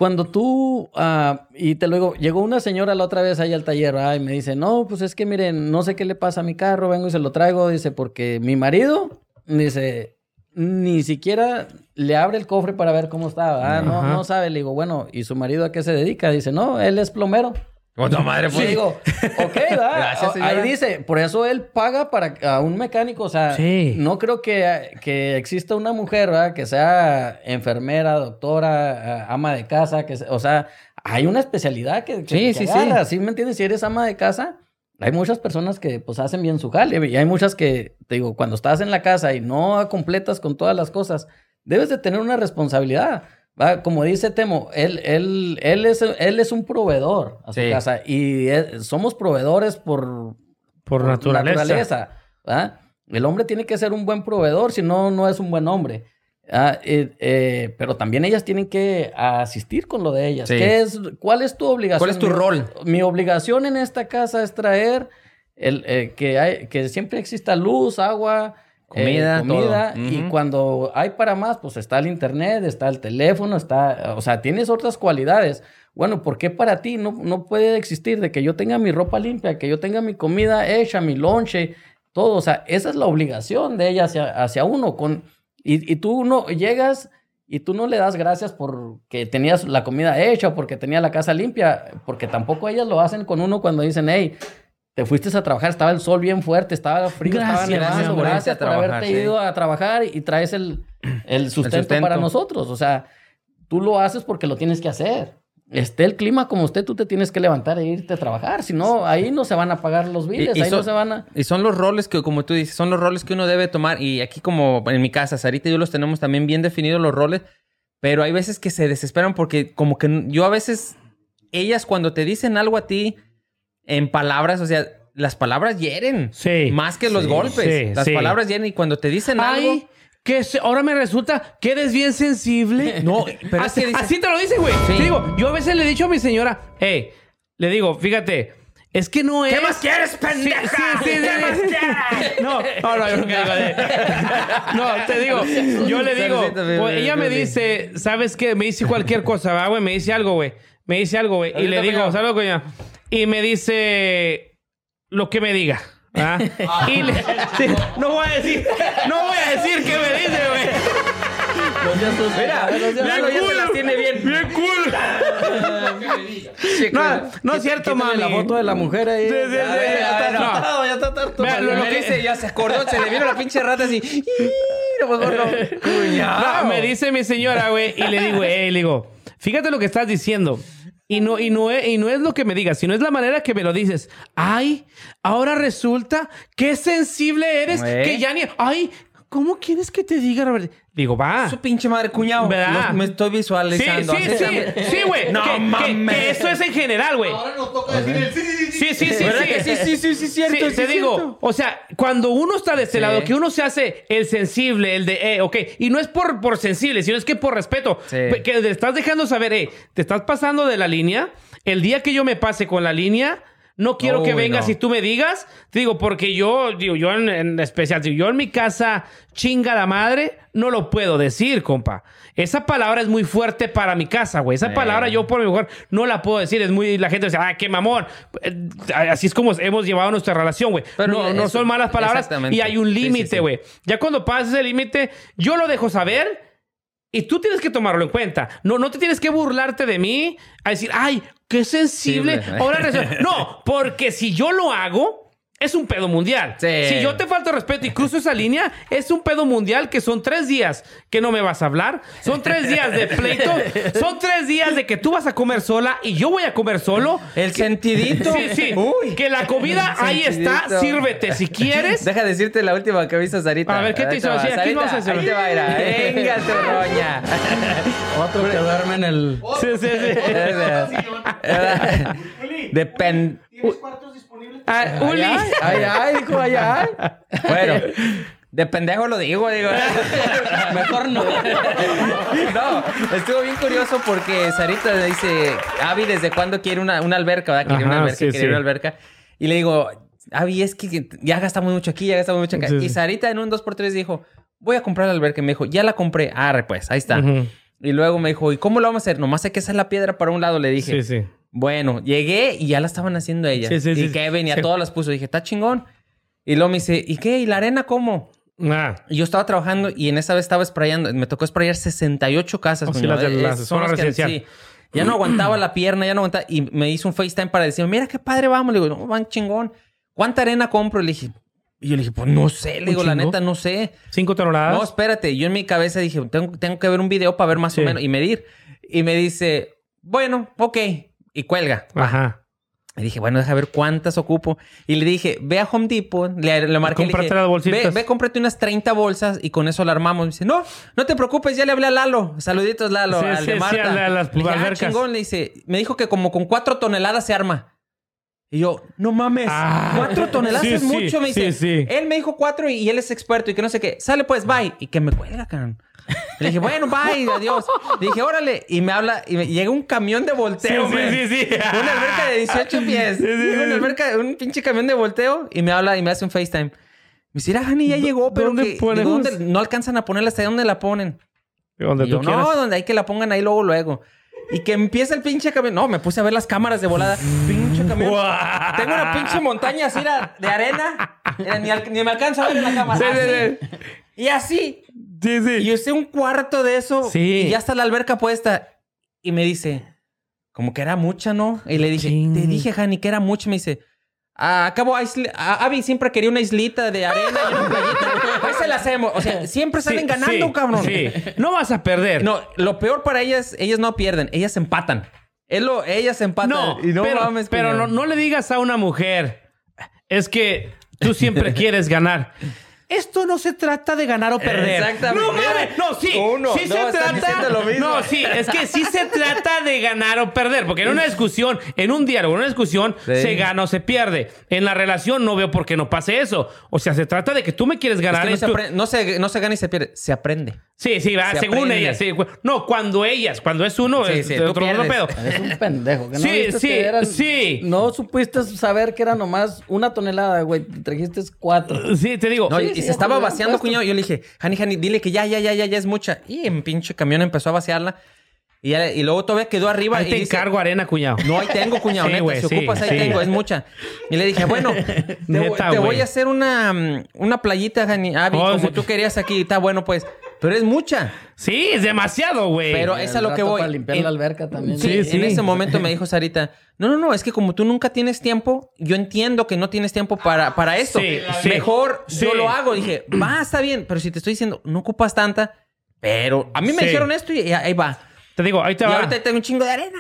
cuando tú, ah, y te luego, llegó una señora la otra vez ahí al taller, ah, y me dice, no, pues es que miren, no sé qué le pasa a mi carro, vengo y se lo traigo, dice, porque mi marido, dice, ni siquiera le abre el cofre para ver cómo está, ah, no, no sabe, le digo, bueno, ¿y su marido a qué se dedica? Dice, no, él es plomero. Otra madre, Sí, pues. digo, ok. Gracias, Ahí dice, por eso él paga para a un mecánico, o sea, Sí. no creo que, que exista una mujer, ¿verdad? Que sea enfermera, doctora, eh, ama de casa, que, o sea, hay una especialidad que, que, Sí, que sí, sí. agarra, ¿sí me entiendes? Si eres ama de casa, hay muchas personas que pues hacen bien su jale y hay muchas que, te digo, cuando estás en la casa y no completas con todas las cosas, debes de tener una responsabilidad. ¿Va? Como dice Temo, él, él, él, es, él es un proveedor a su casa y somos proveedores por, Por naturaleza. ¿va? El hombre tiene que ser un buen proveedor, si no, no es un buen hombre. Ah, eh, eh, pero también ellas tienen que asistir con lo de ellas. Sí. ¿Qué es, ¿Cuál es tu obligación? ¿Cuál es tu Mi- rol? Mi obligación en esta casa es traer el, eh, que, hay, que siempre exista luz, agua, Comida, eh, comida. todo. Y cuando hay para más, pues está el internet, está el teléfono, está, o sea, tienes otras cualidades. Bueno, ¿por qué para ti no, no puede existir de que yo tenga mi ropa limpia, que yo tenga mi comida hecha, mi lonche, todo? O sea, esa es la obligación de ella hacia, hacia uno. Con, y, y tú no llegas y tú no le das gracias porque tenías la comida hecha o porque tenía la casa limpia, porque tampoco ellas lo hacen con uno cuando dicen, hey, te fuiste a trabajar, estaba el sol bien fuerte, estaba frío, Gracias, estaba amor, gracias a por trabajar, haberte sí. ido a trabajar y traes el, el sustento, sustento. para nosotros. O sea, tú lo haces porque lo tienes que hacer. Esté el clima como esté, tú te tienes que levantar e irte a trabajar. Si no, ahí no se van a pagar los biles, Y- y ahí no son- se van a... Y son los roles que, como tú dices, son los roles que uno debe tomar. Y aquí, como en mi casa, Sarita y yo los tenemos también bien definidos los roles. Pero hay veces que se desesperan porque, como que yo a veces, ellas cuando te dicen algo a ti en palabras, o sea, las palabras hieren. Sí. Más que los Sí, golpes. sí, las sí. palabras hieren y cuando te dicen algo. Ay, que se- ahora me resulta que eres bien sensible. No, pero así, que dice- así te lo dice, güey. Sí. Te digo, yo a veces le he dicho a mi señora, hey, le digo, fíjate, es que no es. ¿Qué más quieres, pendeja? Sí, sí, sí, ¿Qué sí. más quieres? No, no, no, yo nunca digo de- No, te digo, yo le digo, mi- ella me dice, ¿sabes qué? Me dice cualquier cosa, ¿va, güey? Me dice algo, güey. Me dice algo, güey. Y le digo. ¿sabes, coña? Y me dice lo que me diga. ¿ah? Y le- sí, no voy a decir, no voy a decir qué me dice, güey. Mira, Lalo ya se las tiene bien. Bien cool. No, no es cierto, mami. la foto de la mujer ahí. Sí, sí, sí, Ya, ya, ya está no. hartado, ya está harto. Vea, lo- que- dice, ya se acordó, se le vino la pinche rata así. "Ih, A lo mejor no. Cuñado. No, me dice mi señora, güey, y le digo, eh, le digo, fíjate lo que estás diciendo. Y no, y, no es, y no es lo que me digas, sino es la manera que me lo dices. Ay, ahora resulta que sensible eres, ¿Eh? que ya ni... Ay, ¿cómo quieres que te diga, Robert? Digo, va. Su pinche madre, cuñado. ¿Verdad? Lo- me estoy Sí, visualizando. sí, sí, sí, güey. No que, que- mames. que eso es en general, güey. Ahora nos toca decir el sí, sí, sí, sí. Sí, sí, sí, ¿Verdad sí. que sí, sí, sí, sí, cierto, Sí, sí, te digo, cierto. o sea, cuando uno está de este Sí. lado, que uno se hace el sensible, el de, eh, ok, y no es por, por sensible, sino es que por respeto, Sí. pe- que le estás dejando saber, eh, te estás pasando de la línea, el día que yo me pase con la línea, no quiero que vengas no. y tú me digas, te digo, porque yo, digo, yo en, en especial, digo, yo en mi casa, chinga la madre, no lo puedo decir, compa. Esa palabra es muy fuerte para mi casa, güey. Esa Eh. palabra yo por mi mujer no la puedo decir. Es muy, la gente dice, ah, qué mamón. Eh, Así es como hemos llevado nuestra relación, güey. Pero No, no eso- son malas palabras y hay un Sí, sí, límite, sí. güey. Ya cuando pasas el límite, yo lo dejo saber y tú tienes que tomarlo en cuenta. No, no te tienes que burlarte de mí a decir, ay, qué sensible. Ahora No, porque si yo lo hago, es un pedo mundial. Sí. Si yo te falto respeto y cruzo esa línea, es un pedo mundial que son tres días que no me vas a hablar. Son tres días de pleito. Son tres días de que tú vas a comer sola y yo voy a comer solo. El sentidito. Sí, sí. Uy. Que la comida ahí está. Sírvete si quieres. Deja decirte la última que viste Sarita. A ver, ¿qué te hizo? Sí, aquí hacer. Ahí te va, mira. Venga, tu roña. Otro que duerme en el... Sí, sí, sí. Depende. ¿Tienes cuartos? Ah, Uli. Ay, ay, ay, dijo, ay, ay. Bueno, de pendejo lo digo, digo. Mejor no. No, estuvo bien curioso porque Sarita le dice, Avi, ¿desde cuándo quiere una, una alberca? ¿verdad? Quiere una alberca, sí, quiere sí. una alberca. Y le digo, Avi, es que ya gastamos mucho aquí, ya gastamos mucho acá. Sí. Y Sarita en un 2x3 dijo, voy a comprar la alberca. Y me dijo, ya la compré. Ah, pues, ahí está. Ujú. Y luego me dijo, ¿y cómo lo vamos a hacer? Nomás hay que hacer la piedra para un lado, le dije. Sí, sí. Bueno, llegué y ya la estaban haciendo ellas. Sí, sí, y sí. Kevin y a todas las puso. Dije, está chingón. Y luego me dice, ¿y qué? ¿Y la arena cómo? Ah. Y yo estaba trabajando y en esa vez estaba sprayando. Me tocó sprayar 68 casas. Oh, sí, las de la Es- son las que- sí. Ya no aguantaba la pierna, ya no aguantaba. Y me hizo un FaceTime para decirme, mira qué padre vamos. Le digo, no, van chingón. ¿Cuánta arena compro? Le dije, y yo le dije, pues no sé. Le ¿Un digo, la chingo? neta, no sé. Cinco toneladas. No, espérate. Yo en mi cabeza dije, tengo, tengo que ver un video para ver más Sí. o menos y medir. Y me dice, bueno, ok. Y cuelga. Ajá. Y dije, bueno, deja ver cuántas ocupo. Y le dije, ve a Home Depot. Le, le marqué. le Cómprate dije, las bolsitas. Ve, ve, cómprate unas 30 bolsas y con eso la armamos. Me dice, no, no te preocupes, ya le hablé a Lalo. Saluditos, Lalo. Sí, al sí, de sí, Marta. a la- a las Le dije, ah, chingón. Le dice, me dijo que como con 4 toneladas se arma. Y yo, no mames, Ah. cuatro toneladas es mucho, me dice. sí, sí. Él me dijo cuatro y, y él es experto y que no sé qué. Sale pues, bye. Y que me cuelga, cabrón. Le dije, bueno, bye, adiós. Le dije, órale. Y me habla, y me llega un camión de volteo, Sí, sí, sí, sí. Una alberca de 18 pies. Sí, una alberca, un pinche camión de volteo y me habla y me hace un FaceTime. Me dice, Hani, ya llegó, pero ¿Dónde que, no alcanzan a ponerla. ¿Hasta dónde la ponen? Donde yo, tú quieras. no, donde hay que la pongan ahí luego, luego. Y que empieza el pinche camión. No, me puse a ver las cámaras de volada. Pinche camión. Tengo una pinche montaña así de arena. Ni, al- ni me alcanzo a ver en la cámara. Sí, sí, Así. sí. Y así. Sí, sí. Y usé un cuarto de eso. Sí. Y ya está la alberca puesta. Y me dice, como que era mucha, ¿no? Y le dije, Ching. te dije, Hani, que era mucha. Me dice, ah, acabo, ah, Abby siempre quería una islita de arena y una playita. Ahí se la hacemos. O sea, siempre salen ganando, cabrón. Sí. No vas a perder. No, lo peor para ellas, ellas no pierden, ellas empatan. Lo, ellas empatan. No, y no pero, mames, pero no, no le digas a una mujer, es que tú siempre quieres ganar. Esto no se trata de ganar o perder. Exactamente. No mames, no, sí. Uno, sí no, se trata. diciendo lo mismo. No, sí, es que sí se trata de ganar o perder. Porque en una discusión, en un diálogo, en una discusión, Sí. se gana o se pierde. En la relación no veo por qué no pase eso. O sea, se trata de que tú me quieres Es ganar. que no, se tú- no se- no se gana y se pierde, se aprende. Sí, sí, va, Se según aprende. ellas. sí. No, cuando ellas, cuando es uno, Sí, es sí, otro, pedo. pierdes. Es un pendejo. Que no Sí, sí, que eran- sí. No supiste saber que era nomás una tonelada, güey. Te Trajiste cuatro. Sí, te digo. No, y, se estaba vaciando, puesto. cuñado. Yo le dije, Hani, Hani, dile que ya, ya, ya, ya, ya es mucha. Y en pinche camión empezó a vaciarla. Y, ya- y luego todavía quedó arriba. Ahí y te dice, encargo arena, cuñado. No, ahí tengo, cuñado, Sí, neta. güey, si sí, ocupas, ahí sí. tengo, es mucha. Y le dije, bueno, te, Neta, te voy a hacer una, mm, una playita, Hani, Abby, Oh, como sí. tú querías aquí. Está bueno, pues. Pero es mucha. Sí, es demasiado, güey. Pero es a lo que voy. Para limpiar En- la alberca también. Sí, Sí, sí. en ese momento me dijo Sarita, no, no, no, es que como tú nunca tienes tiempo, yo entiendo que no tienes tiempo para, para esto. Sí, sí. Mejor Sí. yo lo hago. Dije, va, está bien, pero si te estoy diciendo, no ocupas tanta, pero a mí me Sí. dijeron esto y ahí va. Te digo, ahí te Y va. ahorita tengo un chingo de arena.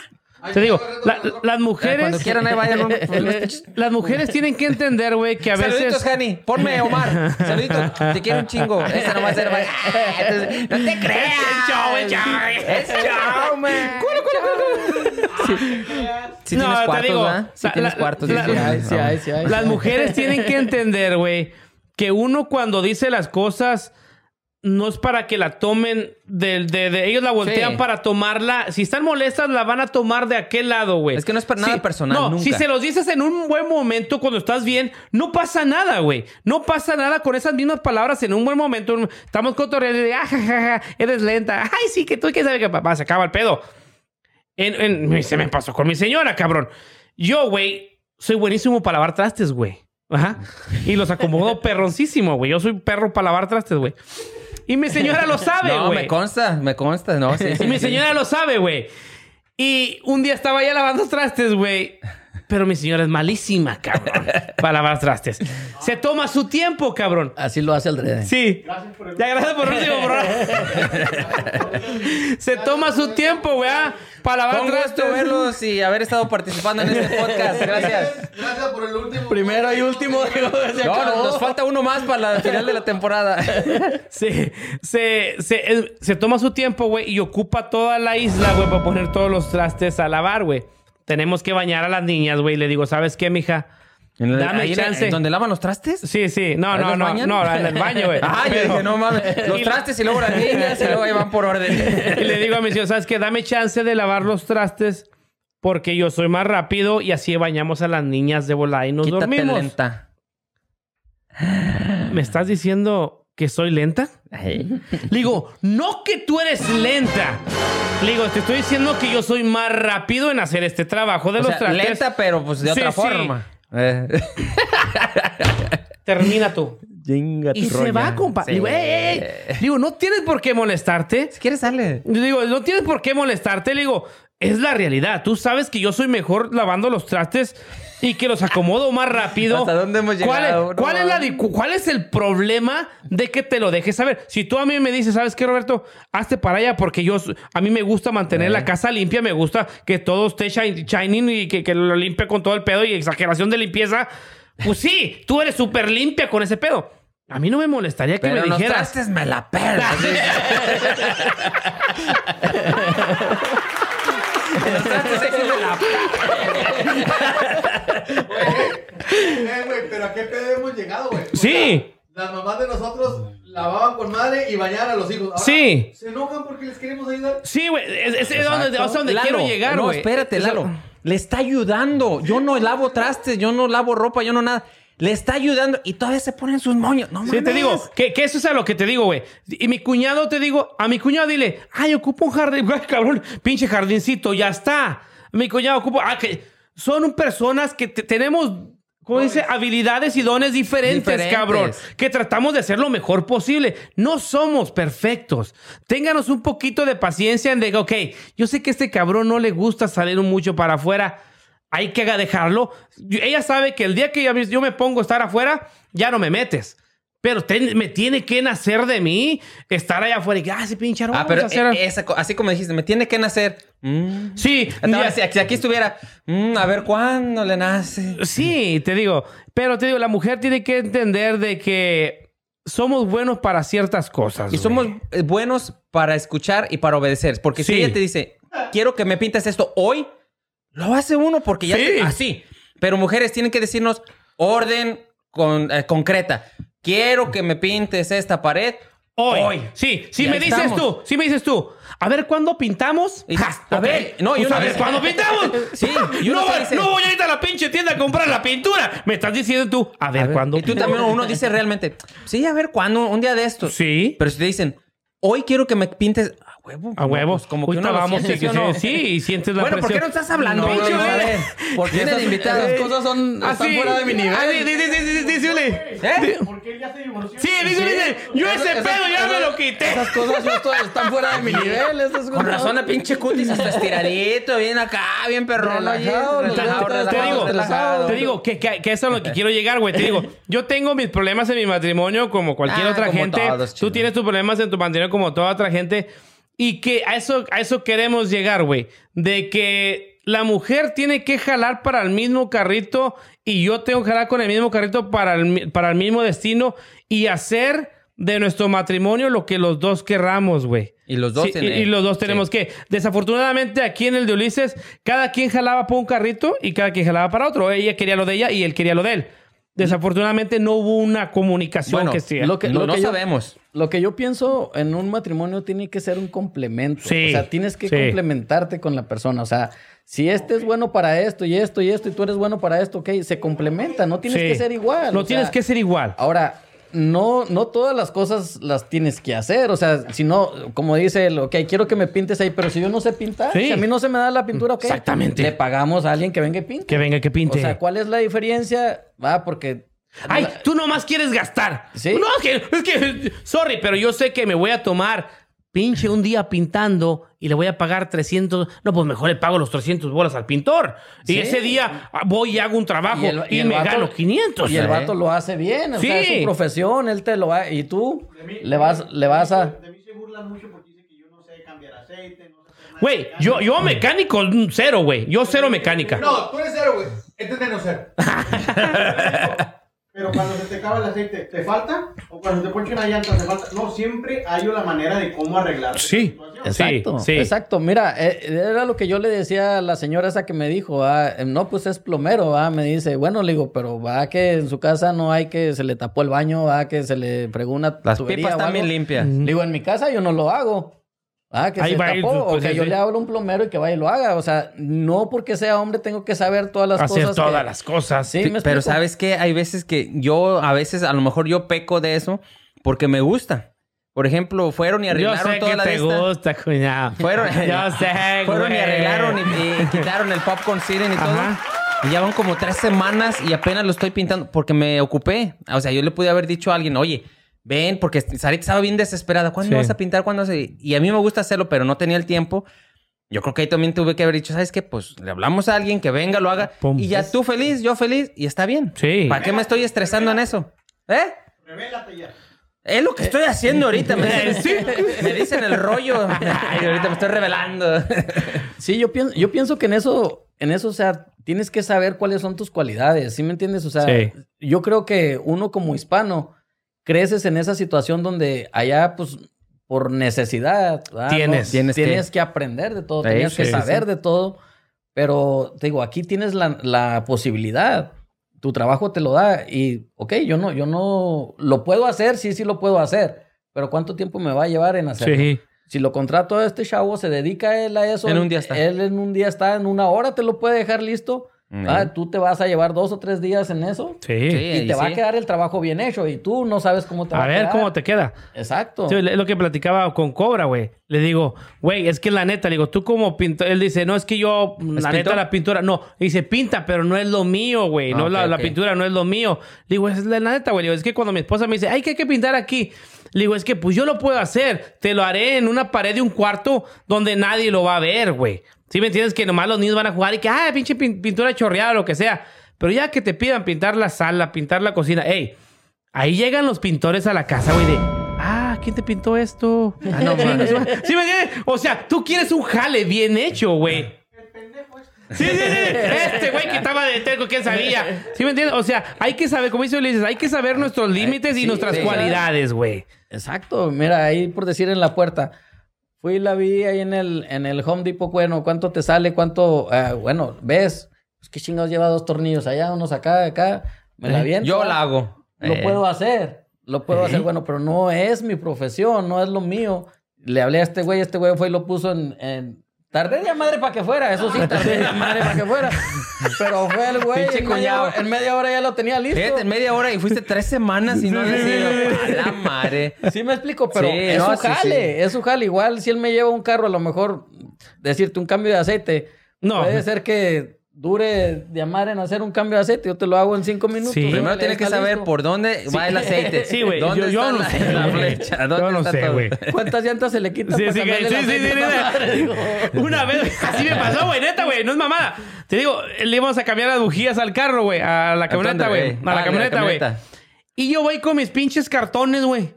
Te digo, la- las mujeres. Cuando quieran, ahí vayan. unos- unos pinches- Las mujeres tienen que entender, güey, que a Saluditos, veces. Hani. Ponme Omar. Saluditos. Te quiero un chingo. Esa nomás era. Entonces, No te creas. Es show, es show. Es show, man. Si No, tienes te cuartos, digo, ¿verdad? Si la- tienes la- cuartos. la- sí, Sí. Las mujeres tienen que entender, güey, que uno cuando dice las cosas no es para que la tomen de, de- de- ellos la voltean Sí. para tomarla. Si están molestas, la van a tomar de aquel lado, güey. Es que no es para nada personal, No, nunca. si se los dices en un buen momento cuando estás bien, no pasa nada, güey. No pasa nada con esas mismas palabras en un buen momento. Estamos cotorreando de, ah, ja, ja, ja, eres lenta. Ay, sí, que tú que sabes que papá se acaba el pedo. En- en- se me pasó con mi señora, cabrón. Yo, güey, soy buenísimo para lavar trastes, güey. Ajá. Y los acomodo perroncísimo, güey. Yo soy perro para lavar trastes, güey. Y mi señora lo sabe, No, güey. me consta, me consta. No, sí, sí, Y mi señora lo sabe, güey. Y un día estaba ya lavando trastes, güey. Pero mi señora es malísima, cabrón. para lavar trastes. Se toma su tiempo, cabrón. Así lo hace el Drede. Sí. Ya, gracias por el último programa. Se toma su tiempo, güey, ah, para lavar Con gusto trastes. verlos y haber estado participando en este podcast. Gracias. Gracias por el último. Primero y último. digo, No, nos, nos falta uno más para la final de la temporada. Se, se, se, se toma su tiempo, güey, y ocupa toda la isla, güey, para poner todos los trastes a lavar, güey. Tenemos que bañar a las niñas, güey. Le digo, ¿sabes qué, mija? En el- Dame chance. ¿Donde lavan los trastes? Sí, sí. No, ¿Ahí no, no. bañan? No, en el baño, güey. Ah, yo dije, no mames. Los trastes y luego las niñas y luego ahí van por orden. Y le digo a mi señor, ¿sabes qué? Dame chance de lavar los trastes porque yo soy más rápido y así bañamos a las niñas de volada y nos Quítate dormimos. lenta. ¿Me estás diciendo que soy lenta? Le digo, no que tú eres lenta. Le digo, te estoy diciendo que yo soy más rápido en hacer este trabajo de O los sea, trastes. lenta, pero pues de Sí, otra sí. forma. Eh. Termina tú. Y se roña. va, compa. Sí. Digo, "Ey, ey, ey". Digo, no tienes por qué molestarte. Si quieres, sale. Yo digo, no tienes por qué molestarte. Le digo, es la realidad. Tú sabes que yo soy mejor lavando los trastes y que los acomodo más rápido. ¿Hasta dónde hemos ¿Cuál llegado? es, cuál es la mames. di- cuál es el problema de que te lo dejes saber? Si tú a mí me dices, ¿sabes qué, Roberto? Hazte para allá porque yo, a mí me gusta mantener la casa limpia. Me gusta que todo esté shi- shining y que, que lo limpie con todo el pedo y exageración de limpieza. Pues sí, tú eres súper limpia con ese pedo. A mí no me molestaría que Pero me los dijeras. trastes me la pelas. los trastes sí me la Eh, güey, pero ¿a qué pedo hemos llegado, güey? O Sí. sea, las mamás de nosotros lavaban con madre y bañaban a los hijos. Ahora, Sí. ¿Se enojan porque les queremos ayudar? Sí, güey. Es, es- es donde, Exacto. es donde Lalo, quiero llegar, No, güey. espérate, Lalo. Le está ayudando. Yo no lavo trastes, yo no lavo ropa, yo no nada. Le está ayudando y todavía se ponen sus moños. No Sí, te mames. digo, que, que eso es a lo que te digo, güey. Y mi cuñado, te digo, a mi cuñado dile, ay, ocupo un jardín, Ay, cabrón, pinche jardincito, ya está. Mi cuñado ocupa, ah, que son personas que te- tenemos, ¿cómo dice? Habilidades y dones diferentes, Diferentes. cabrón. Que tratamos de hacer lo mejor posible. No somos perfectos. Ténganos un poquito de paciencia en de, ok, yo sé que a este cabrón no le gusta salir mucho para afuera. Hay que dejarlo. Ella sabe que el día que yo, me pongo a estar afuera, ya no me metes. Pero ten- me tiene que nacer de mí estar allá afuera y que, ah, ese pinche Ah, pero hacer. eh, esa así como dijiste, me tiene que nacer. Mm. sí, Ahora, ya- si, si aquí estuviera, mm, a ver cuándo le nace. sí, te digo. Pero te digo, la mujer tiene que entender de que somos buenos para ciertas cosas. Y güey. somos buenos para escuchar y para obedecer. Porque si Sí. ella te dice, quiero que me pintes esto hoy, lo hace uno porque ya Sí. te- así. Pero mujeres tienen que decirnos orden con, eh, concreta. Quiero que me pintes esta pared Hoy. hoy. Sí, si Y me dices estamos. tú, si me dices tú, a ver cuándo pintamos. Y Ja, dices, a ver, no, y Pues una a ver cuándo pintamos. Sí, y uno no, va- dice- no voy a ir a la pinche tienda a comprar la pintura. Me estás diciendo tú, a ver, ver, cuándo. Y tú también, uno dice realmente, sí, a ver cuándo, un día de estos. Sí. Pero si te dicen, hoy quiero que me pintes huevo. A huevos. pues como que uno vamos, siente, sí, ¿sí no? sí, y sientes la Bueno, ¿por qué no presión. estás hablando? No, no, porque esas, invitados. esas cosas son, están Así, fuera de mi nivel. así, di- di- di- di- di- dísele. ¿Eh? Porque él ya se divorció. Sí, dice, dice. Yo ese Esas- pedo ya esas- me lo quité. Esas cosas yo estoy- están fuera de mi nivel. Esas Con razón, el pinche cutis hasta estiradito, bien acá, bien perrón. te digo. Te digo que, que, que eso es lo que quiero llegar, güey. Te digo, yo tengo mis problemas en mi matrimonio como cualquier Ah, otra gente. Tú tienes tus problemas en tu matrimonio como toda otra gente. Y que a eso, a eso queremos llegar, güey. De que la mujer tiene que jalar para el mismo carrito y yo tengo que jalar con el mismo carrito para el, para el mismo destino y hacer de nuestro matrimonio lo que los dos querramos, güey. Y los dos Sí, y, y los dos sí. tenemos que. Desafortunadamente, aquí en el de Ulises, cada quien jalaba por un carrito y cada quien jalaba para otro. Ella quería lo de ella y él quería lo de él. Desafortunadamente, no hubo una comunicación Bueno, que sí. lo que- no, lo no que yo- sabemos. Lo que yo pienso en un matrimonio tiene que ser un complemento. Sí, o sea, tienes que sí. complementarte con la persona. O sea, si este es bueno para esto y esto y esto y tú eres bueno para esto, ok, se complementa. No tienes Sí. que ser igual. No o tienes sea, que ser igual. Ahora, no, no todas las cosas las tienes que hacer. O sea, si no, como dice él, ok, quiero que me pintes ahí, pero si yo no sé pintar, Sí. si a mí no se me da la pintura, ok. Exactamente. Le pagamos a alguien que venga y pinte. Que venga, que pinte. O sea, ¿cuál es la diferencia? Va, porque. Ay, tú nomás quieres gastar. Sí. No, es que, es que, sorry, pero yo sé que me voy a tomar pinche un día pintando y le voy a pagar 300. No, pues mejor le pago los 300 bolas al pintor. Y Sí. ese día ah, voy y hago un trabajo y, el- el me vato- gano 500. Y el vato lo hace bien, o sea, es Sí. su profesión, él te lo va, y tú mí- le vas, le vas a... De mí se burlan mucho porque dicen que yo no sé cambiar aceite, no sé. Güey, yo, yo mecánico cero, güey. Yo cero mecánica. No, tú eres cero, güey. Este es menos cero. Pero cuando se te acaba el aceite, ¿te falta? O cuando te ponche una llanta, ¿te falta? No, siempre hay una manera de cómo arreglar. Sí. Exacto, sí. exacto. Mira, eh, era lo que yo le decía a la señora esa que me dijo, ah, eh, no, pues es plomero, ah, me dice, bueno, le digo, pero va que en su casa no hay que se le tapó el baño, va que se le fregó una Las tubería pipas o están bien algo". limpias. Le digo, en mi casa yo no lo hago. Ah, que Ahí se va a ir, tapó, pues, o que sí, yo sí. le hablo a un plomero y que vaya y lo haga. O sea, no porque sea hombre tengo que saber todas las Hacer cosas. todas que- las cosas. Sí, me pero sabes que hay veces que yo, a veces, a lo mejor yo peco de eso porque me gusta. Por ejemplo, fueron y Yo arreglaron sé toda que la de te esta. gusta, cuñado. Fueron, Yo sé, fueron y güey. arreglaron y, y quitaron el popcorn seating y todo. Ajá. Y ya van como tres semanas y apenas lo estoy pintando porque me ocupé. O sea, yo le pude haber dicho a alguien, oye, ven, porque Sarita estaba bien desesperada. ¿Cuándo Sí. vas a pintar? ¿Cuándo vas a-?" Y a mí me gusta hacerlo, pero no tenía el tiempo. Yo creo que ahí también tuve que haber dicho, ¿sabes qué? Pues le hablamos a alguien que venga, lo haga. Pum. Y ya tú feliz, yo feliz, y está bien. Sí. ¿Para qué me estoy estresando en eso? ¿Eh? Revélate ya. Es lo que estoy haciendo ahorita. Me, Sí. me dicen el rollo. Ay, ahorita me estoy revelando. Sí, yo pienso, yo pienso que en eso, en eso, o sea, tienes que saber cuáles son tus cualidades, ¿sí me entiendes? O sea, Sí. yo creo que uno como hispano creces en esa situación donde allá, pues, por necesidad, ¿verdad? Tienes. tienes, Tienes que- que... aprender de todo, Sí, tienes que saber sí. de todo, pero te digo, aquí tienes la, la posibilidad. tu trabajo te lo da y, ok, yo no, yo no, lo puedo hacer, sí, sí lo puedo hacer, pero ¿cuánto tiempo me va a llevar en hacerlo? Sí. Si lo contrato a este chavo, se dedica él a eso. En un día está. Él en un día está, en una hora te lo puede dejar listo. Mm. Ah, tú te vas a llevar dos o tres días en eso. Sí. Sí. Y te va a quedar el trabajo bien hecho. Y tú no sabes cómo te va A a ver quedar. cómo te queda. Exacto. Sí, es lo que platicaba con Cobra, güey. Le digo, güey, es que la neta, le digo, tú como pintor, él dice, no, es que yo, la ¿Es neta, la pintura, no, dice, pinta, pero no es lo mío, güey, Ah, no, la, pintura no es lo mío. Le digo, es la neta, güey, es que cuando mi esposa me dice, ay, que hay que pintar aquí, le digo, es que pues yo lo puedo hacer, te lo haré en una pared de un cuarto donde nadie lo va a ver, güey. ¿Sí me entiendes? Que nomás los niños van a jugar y que, ah, pinche pin- pintura chorreada, lo que sea. Pero ya que te pidan pintar la sala, pintar la cocina, ey, Ahí llegan los pintores a la casa, güey, de. Ah, ¿quién te pintó esto? Ah, no, mames. ¿Sí me entiendes? O sea, tú quieres un jale bien hecho, güey. Sí, sí, sí. Este güey que estaba de terco, ¿quién sabía? ¿Sí me entiendes? O sea, hay que saber, como dice Ulises, hay que saber nuestros límites y sí, nuestras sí. cualidades, güey. Exacto. Mira, ahí por decir en la puerta. Fui y la vi ahí en el, en el Home Depot. Bueno, ¿cuánto te sale? ¿Cuánto? ah, bueno, ¿ves? Pues qué chingados lleva dos tornillos allá, unos acá, acá. Me la viento. Yo la hago. Lo Eh, puedo hacer. Lo puedo Eh. hacer, bueno, pero no es mi profesión, no es lo mío. Le hablé a este güey, este güey fue y lo puso en... en- Tardé de madre para que fuera, eso sí, tardé de madre para que fuera. Pero fue el güey, Pinche en media, hora, en media hora ya lo tenía listo. Fíjate, en media hora y fuiste tres semanas y no sido. A la madre. Sí me explico, pero Sí, es no, su sí, jale, sí. es su jale. Igual si él me lleva un carro, a lo mejor decirte un cambio de aceite. No. Puede ser que dure de amar en hacer un cambio de aceite. Yo te lo hago en cinco minutos. Sí. Primero tienes que saber listo. por dónde va el aceite. Sí, güey. ¿Dónde Yo, yo no sé, la flecha? ¿Dónde Yo no está sé, güey. ¿Cuántas llantas se le quitan Sí, para sí, sí, sí, sí, madre? Digo, Una vez, así me pasó, güey, neta, güey, no es mamada. Te digo, le íbamos a cambiar las bujías al carro, güey, a la camioneta, güey. güey? A Ah, la camioneta, güey. Y yo voy con mis pinches cartones, güey.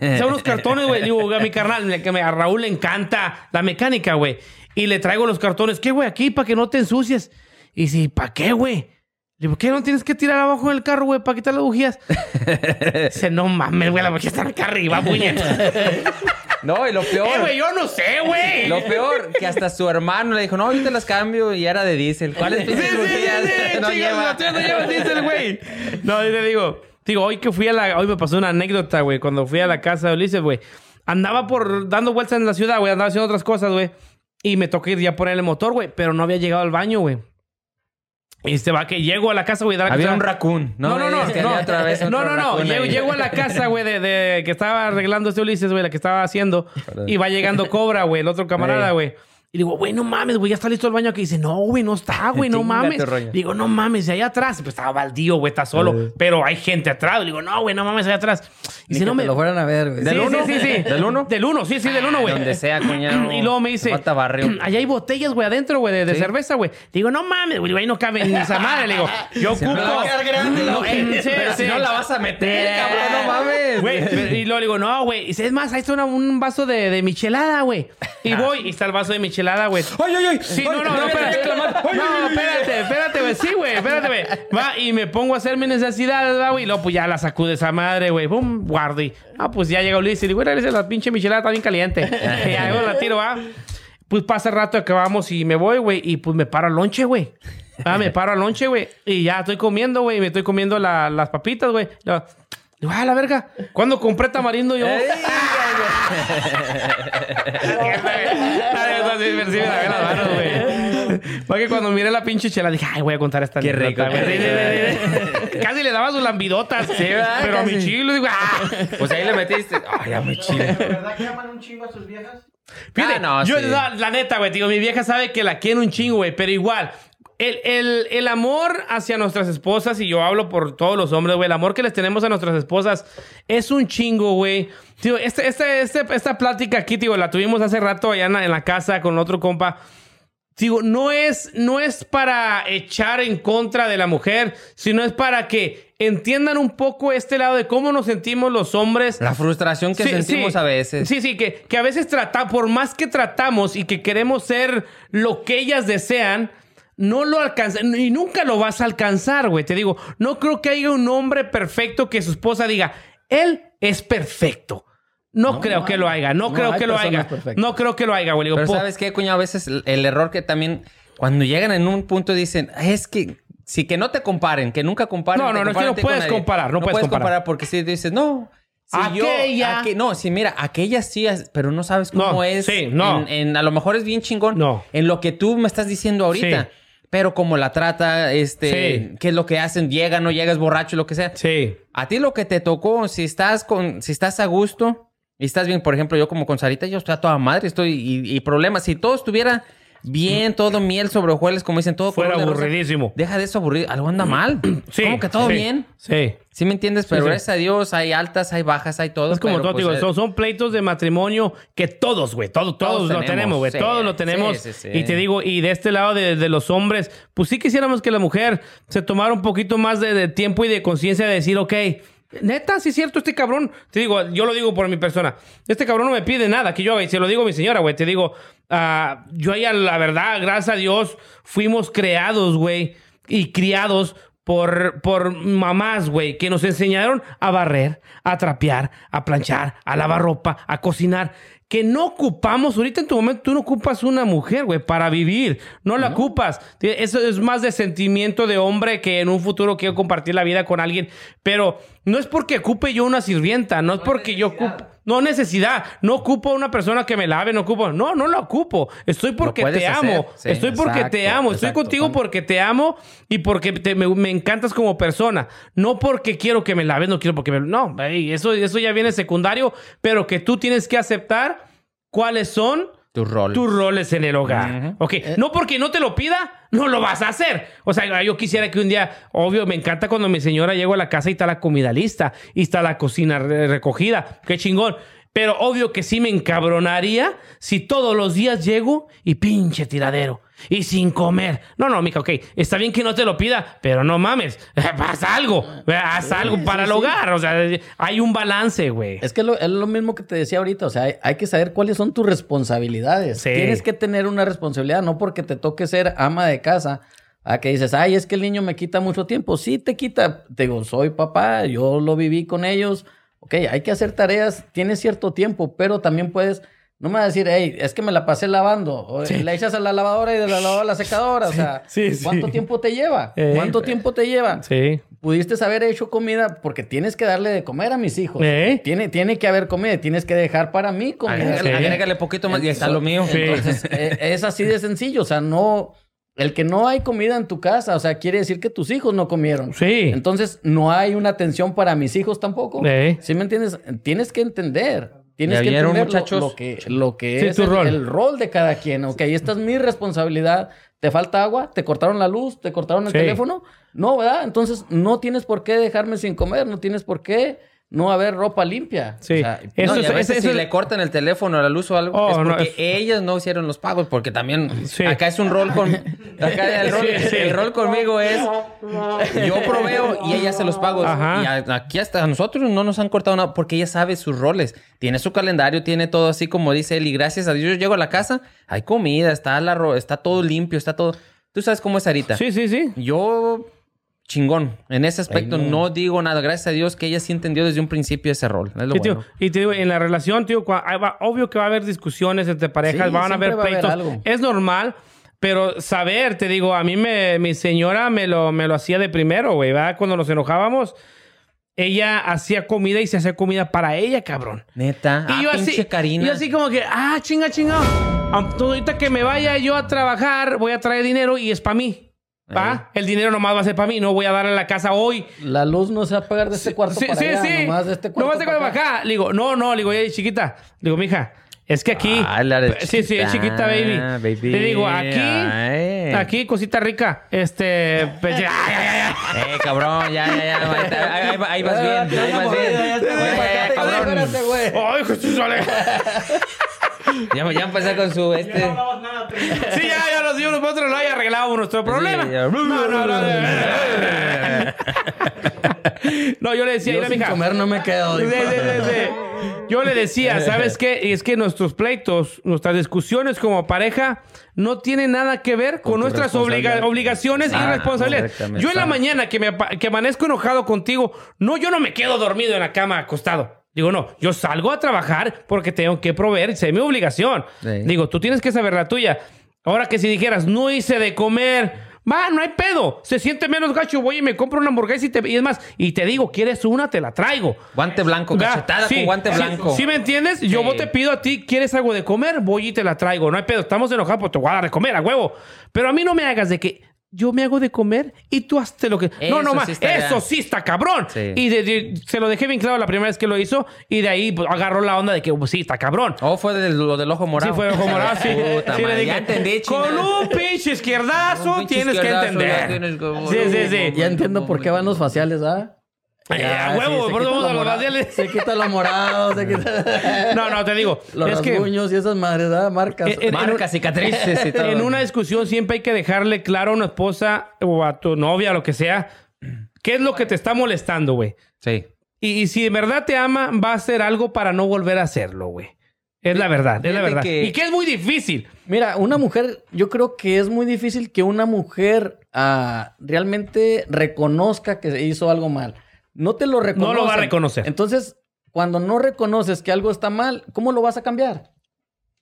O sea, unos cartones, güey. Digo, a mi carnal, que a Raúl le encanta la mecánica, güey. Y le traigo los cartones. ¿Qué, güey? Aquí, para que no te ensucies. Y si, ¿para qué, güey? Le digo, ¿qué no tienes que tirar abajo del carro, güey, para quitar las bujías? Dice, no mames, güey, la bujía está acá arriba, puñeta. No, y lo peor. eh, güey, yo no sé, güey. Lo peor, que hasta su hermano le dijo, no, ahorita las cambio y era de diésel. ¿Cuáles Sí, sí, pinches sí, bujías? sí, no lleva? no lleva diésel, güey. No, y te digo, digo, hoy que fui a la, hoy me pasó una anécdota, güey, cuando fui a la casa de Ulises, güey. Andaba por dando vueltas en la ciudad, güey, andaba haciendo otras cosas, güey. Y me tocó ir ya a poner el motor, güey, pero no había llegado al baño, güey. Y este va que llego a la casa, güey, de la Había casa- un raccoon. no, no, no. No, había otra vez otro no, no, no. Llego, llego a la casa, güey, de, de- que estaba arreglando este Ulises, güey, la que estaba haciendo. Y va llegando Cobra, güey, el otro camarada, Ey. güey. Y digo, güey, no mames, güey, ya está listo el baño aquí. dice, no, güey, no está, güey, no mames. Digo, no mames, y allá atrás. Pues estaba baldío, güey, está solo. Pero hay gente atrás. Digo, no, güey, no mames, allá atrás. Ni Dice, no me. lo fueran a ver, güey. ¿Del sí, uno? sí, sí. ¿Del uno? Del uno, sí, sí, del uno, güey. Donde sea, cuñado. Y luego me dice, Falta barrio. allá hay botellas, güey, adentro, güey, de, de Sí. cerveza, güey. Digo, no mames, güey, ahí no cabe ni esa madre. Le digo, yo ocupo. No, si la vas a meter, cabrón, no mames. Güey, y luego le digo, no, güey. Y dice, es más, ahí está un vaso de, de michelada, güey. Y voy, y está el vaso de michelada, güey. ¡Ay, ay, ay! Sí, no, no, no, espérate. No, espérate, espérate, güey. Sí, güey, espérate, güey. Va, y me pongo a hacer mis necesidades, va, güey. Y luego, pues ya la sacude esa madre, güey. Pum, guardo. Y, ah, pues ya llega Ulises. Y digo, güey, la pinche michelada está bien caliente. y ya luego la tiro, va. Pues pasa el rato, acabamos y me voy, güey. Y pues me paro al lonche, güey. Ah, me paro al lonche, güey. Y ya estoy comiendo, güey. Me estoy comiendo la- las papitas, güey. Digo, ah, la verga. ¿Cuándo compré tamarindo yo? Ey, Para que cuando miré la pinche chela dije, ay, voy a contar esta Qué rico, güey. qué Sí, sí, sí, sí. Casi le daba sus lambidotas. ¿verdad? Pero a mi chilo digo, ah. Pues ahí le metiste. Ay, ya me chile. ¿De verdad que aman un chingo a sus viejas? Fíjate, Ah, no, yo sí. la, la neta, güey, digo, mi vieja sabe que la quiero un chingo, güey, pero igual. El, el- el amor hacia nuestras esposas, y yo hablo por todos los hombres, güey, el amor que les tenemos a nuestras esposas es un chingo, güey. Tío, este, este, este- esta plática aquí, tío, la tuvimos hace rato allá en la, en la casa con otro compa. Digo, no es, no es para echar en contra de la mujer, sino es para que entiendan un poco este lado de cómo nos sentimos los hombres La frustración que Sí, sentimos sí. a veces. Sí, sí, que, que a veces trata, por más que tratamos y que queremos ser lo que ellas desean, no lo alcanzan y nunca lo vas a alcanzar, güey. Te digo, no creo que haya un hombre perfecto que su esposa diga, él es perfecto. No, No, creo no que lo haga, no, No creo que lo haga. perfectas. No creo que lo haga, güey. Digo, Pero ¿sabes qué, cuñado? A veces el, el error que también... Cuando llegan en un punto dicen... Es que sí que no te comparen, que nunca comparen. No, no, no, es que no puedes comparar, no puedes comparar. porque si dices, no. Si Aquella- Yo, no, sí, mira, aquella sí, pero no sabes cómo No, es. sí, no. En, en- a lo mejor es bien chingón. No. En lo que tú me estás diciendo ahorita. Sí. Pero como la trata, este, Sí. qué es lo que hacen, llega, no llegas borracho, lo que sea. Sí. A ti lo que te tocó, si estás con, si estás a gusto y estás bien, por ejemplo, yo como con Sarita, yo estoy a toda madre, estoy, y, y problemas. Si todo estuviera bien, todo miel sobre hojuelas, como dicen, todo Fuera color de rosa, aburridísimo. Deja de eso aburrido, algo anda mal. Sí. Como que todo sí, bien. Sí. ¿Sí me entiendes? Pero sí. gracias a Dios hay altas, hay bajas, hay todo. Es como pero, todo, pues, digo, eh, son, son pleitos de matrimonio que todos, güey, todos, todos, Todos lo tenemos, tenemos, güey, sí, todos lo tenemos. sí, sí, sí. Y te digo, y de este lado de, de los hombres, pues sí quisiéramos que la mujer se tomara un poquito más de, de tiempo y de conciencia de decir, ok, neta, sí es cierto, este cabrón, te digo, yo lo digo por mi persona, este cabrón no me pide nada que yo haga, y se lo digo a mi señora, güey, te digo, ah, yo ella, la verdad, gracias a Dios, fuimos creados, güey, y criados por, por mamás, güey, que nos enseñaron a barrer, a trapear, a planchar, a lavar ropa, a cocinar. Que no ocupamos, ahorita en tu momento tú no ocupas una mujer, güey, para vivir. No la ocupas. Eso es más de sentimiento de hombre que en un futuro quiero compartir la vida con alguien. Pero no es porque ocupe yo una sirvienta, no es porque yo ocupo. No necesidad. No ocupo una persona que me lave, no ocupo. No, no la ocupo. Estoy porque te amo. sí, Estoy porque te amo. Estoy exacto, contigo porque te amo y porque te- me, me encantas como persona. No porque quiero que me laves, no quiero porque me... No, eso, eso ya viene secundario, pero que tú tienes que aceptar cuáles son Tu rol. tus roles en el hogar. Ujú. Ok, no porque no te lo pida, no lo vas a hacer. O sea, yo quisiera que un día, obvio, me encanta cuando mi señora llega a la casa y está la comida lista y está la cocina re- recogida. Qué chingón. Pero obvio que sí me encabronaría si todos los días llego y pinche tiradero. Y sin comer. No, no, mija, ok. Está bien que no te lo pida, pero no mames. Haz algo. Haz algo para el hogar. O sea, hay un balance, güey. Es que lo- es lo mismo que te decía ahorita, o sea, hay, hay que saber cuáles son tus responsabilidades. Sí. Tienes que tener una responsabilidad, no porque te toque ser ama de casa, a que dices, ay, es que el niño me quita mucho tiempo. Sí te quita, te digo, soy papá, yo lo viví con ellos. Ok, hay que hacer tareas, tienes cierto tiempo, pero también puedes, no me vas a decir, hey, es que me la pasé lavando, o Sí. la echas a la lavadora y de la lavadora a la secadora, o sea, sí, sí. ¿cuánto tiempo te lleva? Eh. ¿Cuánto tiempo te lleva? Sí. pudiste haber hecho comida porque tienes que darle de comer a mis hijos. ¿Eh? Tiene, tiene que haber comida, tienes que dejar para mí comida. Agrégale, Sí. agrégale poquito más y está lo mío. Sí. Entonces, eh, es así de sencillo. O sea, no. El que no hay comida en tu casa, o sea, quiere decir que tus hijos no comieron. Sí. Entonces, no hay una atención para mis hijos tampoco. Eh. ¿Sí me entiendes? Tienes que entender. Tienes ¿Ya que entender lo- muchachos? Lo, que, lo que Sí, es el, rol. el rol de cada quien. Ok, esta es mi responsabilidad. ¿Te falta agua? ¿Te cortaron la luz? ¿Te cortaron el Sí. teléfono? No, ¿verdad? Entonces, no tienes por qué dejarme sin comer. No tienes por qué no haber ropa limpia. Sí. O sea, Eso no, y es- a veces eso si le cortan el teléfono, la luz o algo, Oh, es no, porque es- ellas no hicieron los pagos, porque también Sí. acá es un rol con... Acá el rol, Sí, sí. el rol conmigo es yo proveo y ella hace los pagos. Ajá. Y a- aquí hasta a nosotros no nos han cortado nada porque ella sabe sus roles. Tiene su calendario, tiene todo así como dice él y gracias a Dios yo llego a la casa, hay comida, está, la ro- está todo limpio, está todo... Tú sabes cómo es Sarita. Sí, sí, sí. Yo, chingón. En ese aspecto Ay, no. no. digo nada. Gracias a Dios que ella sí entendió desde un principio ese rol. Es lo Sí, tío. bueno. Y te digo, en la relación, tío, va- obvio que va a haber discusiones entre parejas, Sí, van a haber a pleitos. Es normal, pero saber, te digo, a mí me, mi señora me lo, me lo hacía de primero, güey, ¿verdad? Cuando nos enojábamos, ella hacía comida y se hacía comida para ella, cabrón. Neta. Y ah, yo así, Karina. y yo así como que, ah, chinga, chinga. Ahorita que me vaya yo a trabajar, voy a traer dinero y es para mí. ¿Va? El dinero nomás va a ser para mí, no voy a darle a la casa hoy. La luz no se va a pagar de este cuarto Sí, para sí, allá, sí. nomás de este cuarto Nomás de para cuarto para acá. Le digo, no, no, le digo, "Ey, chiquita. Le digo, mija, es que aquí. Ah, la de sí, sí, es chiquita, baby. baby. Le digo, aquí, Ay. aquí, cosita rica. Este, pues, ay, ay, ay. Eh, cabrón, ya, ya, ya. Ahí, ahí- ahí- ahí vas bien, ahí vas bien. Cabrón. Ay, Jesús. Ya, ya empecé con su Ya este. no nada, Sí, ya, ya los dios nosotros lo haya arreglado nuestro problema. ya. No, no, no. no. Yo le decía, Yo mira, sin mija. comer no me quedo. Sí, sí. Yo le decía, ¿sabes qué? Y es que nuestros pleitos, nuestras discusiones como pareja no tienen nada que ver con, nuestras obliga- obligaciones y Ah, responsabilidades. correctamente. Yo en la mañana que, me, que amanezco enojado contigo, no, yo no me quedo dormido en la cama acostado. Digo, no, yo salgo a trabajar porque tengo que proveer, es mi obligación. Sí. Digo, tú tienes que saber la tuya. Ahora que si dijeras, no hice de comer Va, no hay pedo. Se siente menos gacho. Voy y me compro una hamburguesa y, te, y es más, y te digo, ¿quieres una? Te la traigo. Guante blanco, cachetada sí, con guante sí, blanco. ¿Sí me entiendes? Yo Sí. vos te pido a ti, ¿quieres algo de comer? Voy y te la traigo. No hay pedo. Estamos enojados, pues te voy a dar de comer a huevo. Pero a mí no me hagas de que yo me hago de comer y tú hazte lo que. no, Eso no más. sí eso ya. sí está cabrón. Sí. Y de- de- se lo dejé bien claro la primera vez que lo hizo. Y de ahí pues, agarró la onda de que pues, sí, está cabrón. Oh, fue de lo del ojo morado. Sí, fue ojo morado, sí. Puta Sí, le madre, dije, ya entendí, chino. Con un pinche izquierdazo Un pinche tienes izquierdazo, que ya entender. tienes como- Sí, sí, sí. Ya entiendo por qué van los faciales, ¿ah? Eh, Ya, a huevo, se por eso quita vamos lo a los. Se quita lo morado, se quita... No, no, te digo. Los es que rasguños y esas madres, ¿ah? Marcas. Eh, eh, Marcas, cicatrices y todo. en una discusión siempre hay que dejarle claro a una esposa o a tu novia, lo que sea, qué es lo que te está molestando, güey. Sí. Y, y si de verdad te ama, va a hacer algo para no volver a hacerlo, güey. Es la verdad, es la verdad. que- Y que es muy difícil. Mira, una mujer, yo creo que es muy difícil que una mujer ah, realmente reconozca que hizo algo mal. No te lo reconoce. lo va a reconocer. Entonces, cuando no reconoces que algo está mal, ¿cómo lo vas a cambiar?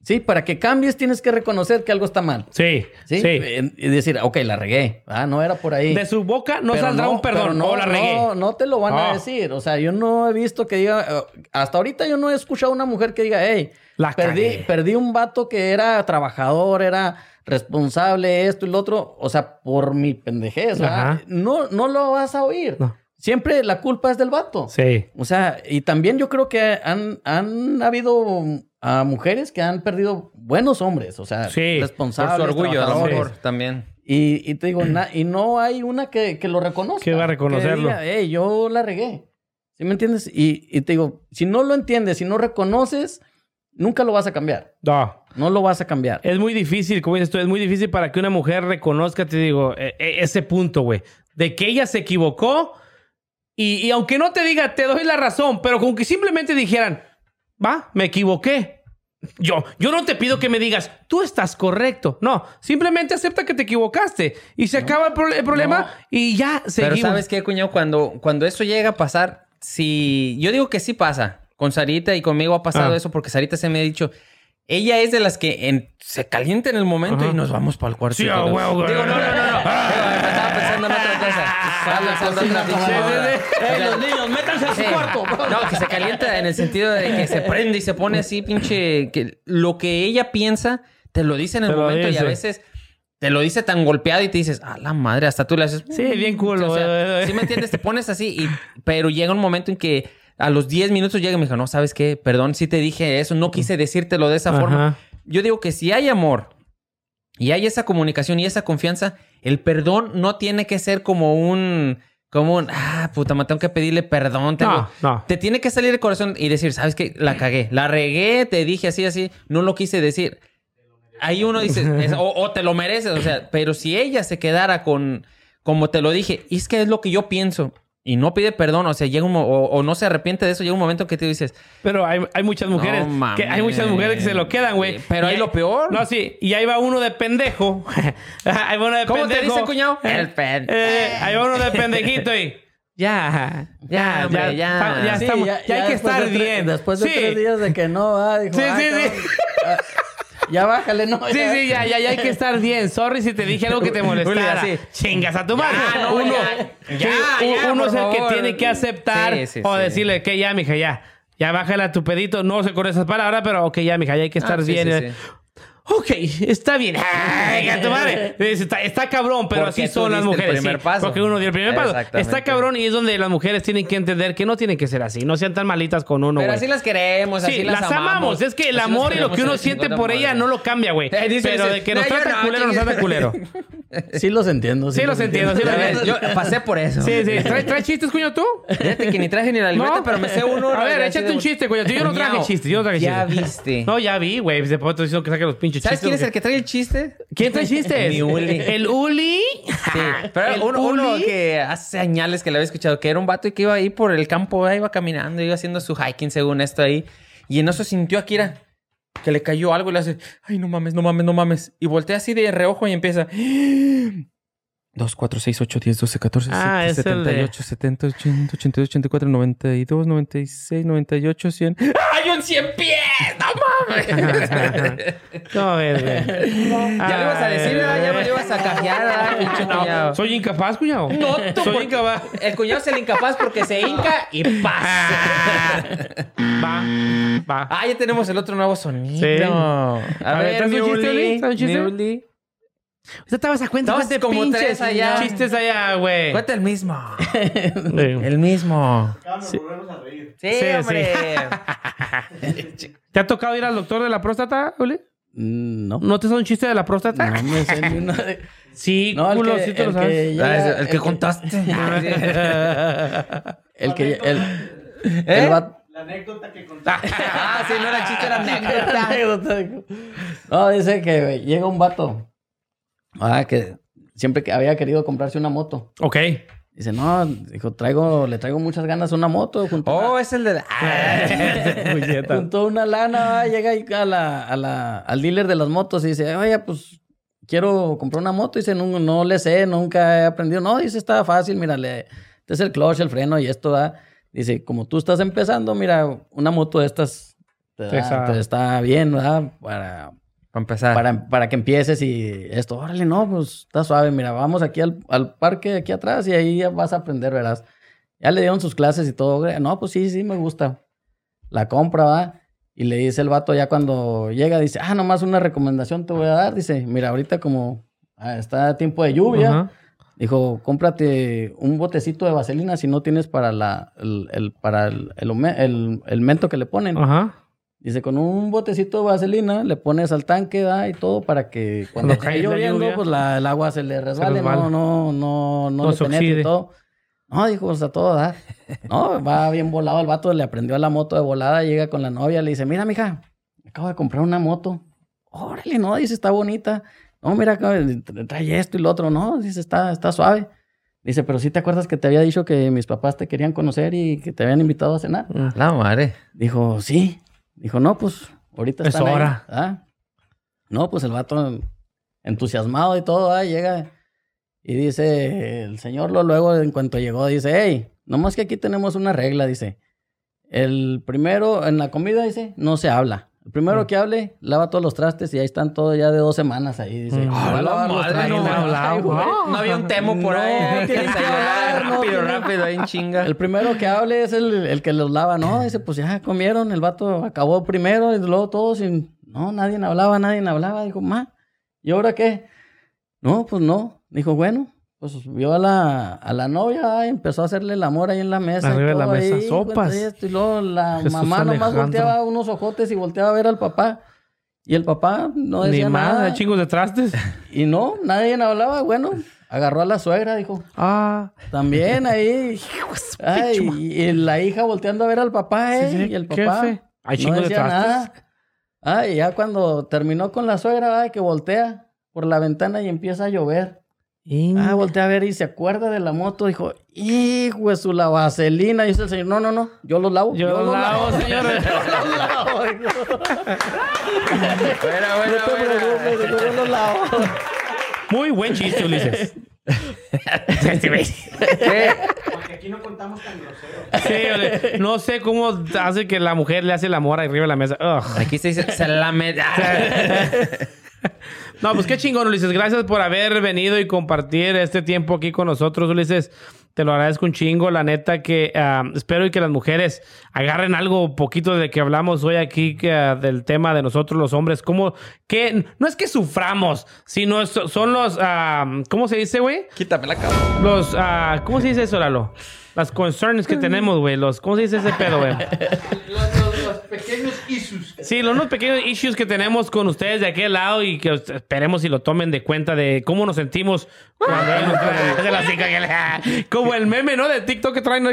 Sí, para que cambies tienes que reconocer que algo está mal. Sí, Sí. sí. Y decir, ok, la regué. Ah, no era por ahí. De su boca no Pero saldrá un perdón. No, o la regué. no, no te lo van Ah. a decir. O sea, yo no he visto que diga. eh, Hasta ahorita yo no he escuchado a una mujer que diga, hey, La perdí, cagué". perdí un vato que era trabajador, era responsable, esto y lo otro. O sea, por mi pendejez. No, no lo vas a oír. No. Siempre la culpa es del vato. Sí. O sea, y también yo creo que han, han habido a mujeres que han perdido buenos hombres, o sea, Sí, por su Por responsables, su orgullo, a lo trabajadores. mejor, también. Y, y te digo, na- y no hay una que, que lo reconozca. Que va a reconocerlo. Que diga, "Ey, yo la regué. ¿Sí me entiendes? Y, y te digo, si no lo entiendes, si no reconoces, nunca lo vas a cambiar. No. No lo vas a cambiar. Es muy difícil, como dices tú, es muy difícil para que una mujer reconozca, te digo, e- e- ese punto, güey. De que ella se equivocó y, y aunque no te diga, te doy la razón, pero como que simplemente dijeran, va, me equivoqué. Yo, yo no te pido que me digas, tú estás correcto. No, simplemente acepta que te equivocaste y se acaba el, pro- el problema No. y ya Pero seguimos. ¿sabes qué, cuñado? Cuando, cuando eso llega a pasar, si... Yo digo que sí pasa. Con Sarita y conmigo ha pasado Ah. eso porque Sarita se me ha dicho... Ella es de las que en- se calienta en el momento Ajá. y nos vamos para el cuarto. Sí, huevo, güey. Digo, no, no, no, no. Digo, los niños, métanse a su Sí. cuarto. No, que se calienta en el sentido de que se prende y se pone así, pinche. Que lo que ella piensa te lo dice en el momento y a veces te lo dice tan golpeado y te dices, a la madre, hasta tú le haces. Sí, bien culo, O sea. ¿sí me entiendes? Te pones así, y, pero llega un momento en que a los 10 minutos llega y me dijo, no, ¿sabes qué? Perdón si te dije eso, no quise decírtelo de esa Ajá. forma. Yo digo que si hay amor y hay esa comunicación y esa confianza, el perdón no tiene que ser como un, como un, ah, puta, me tengo que pedirle perdón. tengo- No, no. Te tiene que salir el corazón y decir, ¿sabes qué? La cagué, la regué, te dije así, así, no lo quise decir. Ahí uno dice, es- o, o te lo mereces, o sea, pero si ella se quedara con, como te lo dije, es que es lo que yo pienso, y no pide perdón, o sea, llega un, o, o no se arrepiente de eso, llega un momento que te dices, Pero hay, hay muchas mujeres No que hay muchas mujeres que se lo quedan, güey. Pero Y hay lo peor. No, sí. Y ahí va uno de pendejo. ahí va uno de ¿Cómo te pendejo. dice, cuñado? El pen. Eh, ahí va uno de pendejito y... Ya, ya, hombre, ya. ya, ya Sí, estamos. Ya, hay que después estar de bien. Después de sí. tres días de que no, ah, dijo, Sí, "Ah, sí, ah, ya bájale, no. Sí, sí, ya, ya, ya hay que estar bien. Sorry si te dije algo que te molestara. así. Chingas a tu madre. Ya, no, uno, ya, sí, uno es el que tiene que aceptar Sí, sí, o decirle que ya, mija, ya. Ya bájale a tu pedito. No sé con esas palabras, pero ok, ya, mija, ya hay que estar Ah, sí, bien. Sí, sí. Ok, está bien. Ay, a tu madre. Está, está cabrón, pero así son las diste el mujeres. primer sí, paso. Porque uno dio el primer paso. Está cabrón y es donde las mujeres tienen que entender que no tienen que ser así. No sean tan malitas con uno, Pero así las queremos, así Sí, las, las amamos. Es que el Así amor y lo que uno siente por ella no lo cambia, güey. Eh, Pero dice, de que nos "No, trata no, culero, nos chingue". trata culero. Sí los entiendo. Sí, los entiendo, sí los Ya ves, entiendo. Yo pasé por eso. Sí, sí. ¿Traes, traes chistes, cuño, tú? Fíjate que ni traje ni la libreta, ¿No? pero me sé uno. A ver, échate un chiste, coño. Yo no traje chistes, yo no traje Ya chistes. viste. No, ya vi, güey. Después te diciendo que saque los pinches ¿Sabes quién es el que trae el chiste? ¿Quién trae chistes? Mi Uli. ¿El Uli? Sí, pero ¿El uno, uno Uli? que hace añales que le había escuchado, que era un vato y que iba ahí por el campo, ahí iba caminando, iba haciendo su hiking según esto ahí. Y en eso sintió a Kira que le cayó algo y le hace, ay, no mames, no mames, no mames. Y voltea así de reojo y empieza, 2, 4, 6, 8, 10, 12, 14, Ah, es el de- 78, 70, 80, 82, 84, 92, 96, 98, 100. ¡Hay un 100 pies! ¡No mames! ¿Cómo ves, güey? ya lo ibas a decir, ¿verdad? Ya me lo ibas a cajear, ¿verdad, pinche cuñado? Soy incapaz, cuñado. No, tú, Soy por- incapaz. El cuñado es el incapaz porque se hinca y pasa. Va, va. Ah, ya tenemos el otro nuevo sonido. Sí. A, A ver, ver, ¿traes un chiste, chiste? Usted te vas a cuenta. Estabas como tres allá. Chistes allá, güey. Cuenta el mismo. Sí. El mismo. Acaban de volvernos a reír. Sí, Sí, hombre. ¿Te ha tocado ir al doctor de la próstata, Oli? Mm, No. ¿No te son un chiste de la próstata? No me sé ni una de... Sí, No, el culo, que, sí te lo sabes. que llega- Ah, es el, el que contaste. El que... El, ¿Eh? el va- La anécdota que contaste. ah, sí, no era chiste, era anécdota. No, dice que llega un vato. Ah, que siempre que había querido comprarse una moto. ok. Dice, no, dijo, traigo, le traigo muchas ganas a una moto. Junto Oh, es el de... Puñeta. Juntó una lana, va, llega ahí a la, a la, al dealer de las motos y dice, oye, pues quiero comprar una moto. Dice, no, no le sé, nunca he aprendido. No, dice, está fácil, mira, le, este es el clutch, el freno y esto da. Dice, como tú estás empezando, mira, una moto de estas te, da- te está bien, ¿verdad? Para, Para empezar. para, para que empieces y esto, órale, no, pues está suave, mira, vamos aquí al, al parque aquí atrás y ahí ya vas a aprender, verás. Ya le dieron sus clases y todo, no, pues sí, sí, me gusta. La compra, va, y le dice el vato ya cuando llega, dice, ah, nomás una recomendación te voy a dar, dice, mira, ahorita como ah, está tiempo de lluvia, dijo, cómprate un botecito de vaselina si no tienes para la, el, el- para el, el- el mento que le ponen. Ajá. Dice, con un botecito de vaselina le pones al tanque, da, y todo para que cuando esté lloviendo, lluvia. pues la- el agua se le resbale, resbala. no, no, no, no, No le se penetre y todo. No, dijo, o sea, todo, da. No, va bien volado el vato, le aprendió a la moto de volada, llega con la novia, le dice, mira, mija, acabo de comprar una moto. Órale, no, dice, está bonita. No, mira, trae esto y lo otro. No, dice, está, está suave. Dice, pero sí te acuerdas que te había dicho que mis papás te querían conocer y que te habían invitado a cenar. La madre. Dijo, sí. Dijo, no, pues ahorita Es están ahí". hora. Ah. No, pues el vato entusiasmado y todo, ah, llega y dice, el señor lo luego en cuanto llegó, dice, hey, nomás que aquí tenemos una regla, dice. El primero, en la comida, dice, no se habla. El primero que hable, lava todos los trastes y ahí están todos ya de dos semanas ahí, dice. Mm. Va a lavar los trastes. no, Ay, hablaba, güey. No había un temo por No, ahí. que tienes que ensayara hablar, no, rápido, rápido, ahí en chinga. El primero que hable es el, el que los lava, ¿no? Dice, pues ya comieron, el vato acabó primero y luego todos y no, nadie hablaba, nadie hablaba. Dijo, ma, ¿y ahora qué? No, pues no. Dijo, bueno, pues vio a la, a la novia y empezó a hacerle el amor ahí en la mesa. y Arriba de la mesa, ahí, sopas. y esto, y luego la Jesús mamá nomás Alejandro. volteaba unos ojotes y volteaba a ver al papá. Y el papá no Ni decía más, nada. hay chingos de trastes. Y no, nadie hablaba. Bueno, agarró a la suegra, dijo, Ah. también ahí. Ay, y, la hija volteando a ver al papá, ¿eh? Sí, sí, y el qué papá fe. Hay no de decía trastes. nada. Ay, ya cuando terminó con la suegra, ay, que voltea por la ventana y empieza a llover. Ah, voltea a ver y se acuerda de la moto. Dijo, hijo de su la vaselina. Y dice el señor, no, no, no, yo lo lavo. Yo lo lavo, señor. Yo lo lavo. dijo. Bueno, bueno, No te bueno. preocupes, dijo, yo lo lavo. Muy buen chiste, Ulises. Porque aquí no contamos tan grosero. Sí, ole. no sé cómo hace que la mujer le hace el amor arriba de la mesa. Ugh. Aquí se dice, se la me... No, pues qué chingón, Ulises. Gracias por haber venido y compartir este tiempo aquí con nosotros, Ulises. Te lo agradezco un chingo. La neta que ah, espero y que las mujeres agarren algo poquito de que hablamos hoy aquí que, ah, del tema de nosotros los hombres. Como que no es que suframos, sino son los... ah, ¿Cómo se dice, güey? Quítame la cámara. Los... ah, ¿Cómo se dice eso, Lalo? Las concerns que tenemos, güey. Los, ¿Cómo se dice ese pedo, güey? Pequeños issues. Sí, los unos pequeños issues que tenemos con ustedes de aquel lado y que esperemos si lo tomen de cuenta de cómo nos sentimos cuando ellos nos ponen de la que le- Como el meme, ¿no? De TikTok que traen.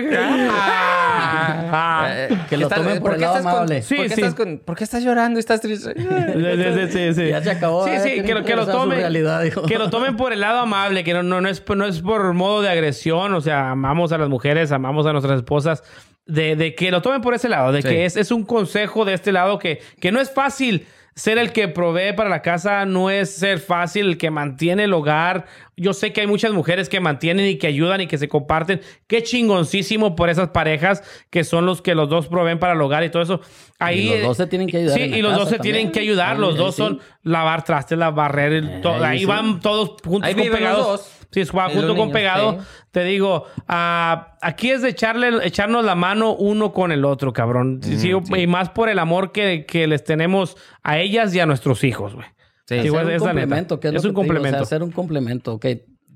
Ah, ah. Eh, Que lo ¿estás- tomen por el lado estás con- amable. Sí, ¿por, qué sí. Estás con- ¿Por qué estás llorando y estás triste? Sí, sí, sí, sí. Ya se acabó, Sí, eh, sí, que, lo- que lo tomen. realidad. Que lo tomen por el lado amable, que no, no, no, es, no es por modo de agresión. O sea, amamos a las mujeres, amamos a nuestras esposas. De, de que lo tomen por ese lado, de Sí. que es, es un consejo de este lado que, que no es fácil ser el que provee para la casa no es ser fácil, el que mantiene el hogar. Yo sé que hay muchas mujeres que mantienen y que ayudan y que se comparten. Qué chingoncísimo por esas parejas que son los que los dos proveen para el hogar y todo eso. Ahí, Y los dos se tienen que ayudar Sí, y los dos se tienen que ayudar. Los Ahí dos sí. son lavar trastes, la barrer. el- todo. ahí ahí sí. van todos juntos Ahí con los pegados. dos. Sí, Ahí junto con pegado. sí. Te digo, ah, aquí es de echarle, echarnos la mano uno con el otro, cabrón. Sí, sí. Y más por el amor que, que les tenemos a ellas y a nuestros hijos, güey. Sí. Sí, güey, Hacer es un complemento, que es, Es lo un que complemento. hacer un complemento, ok.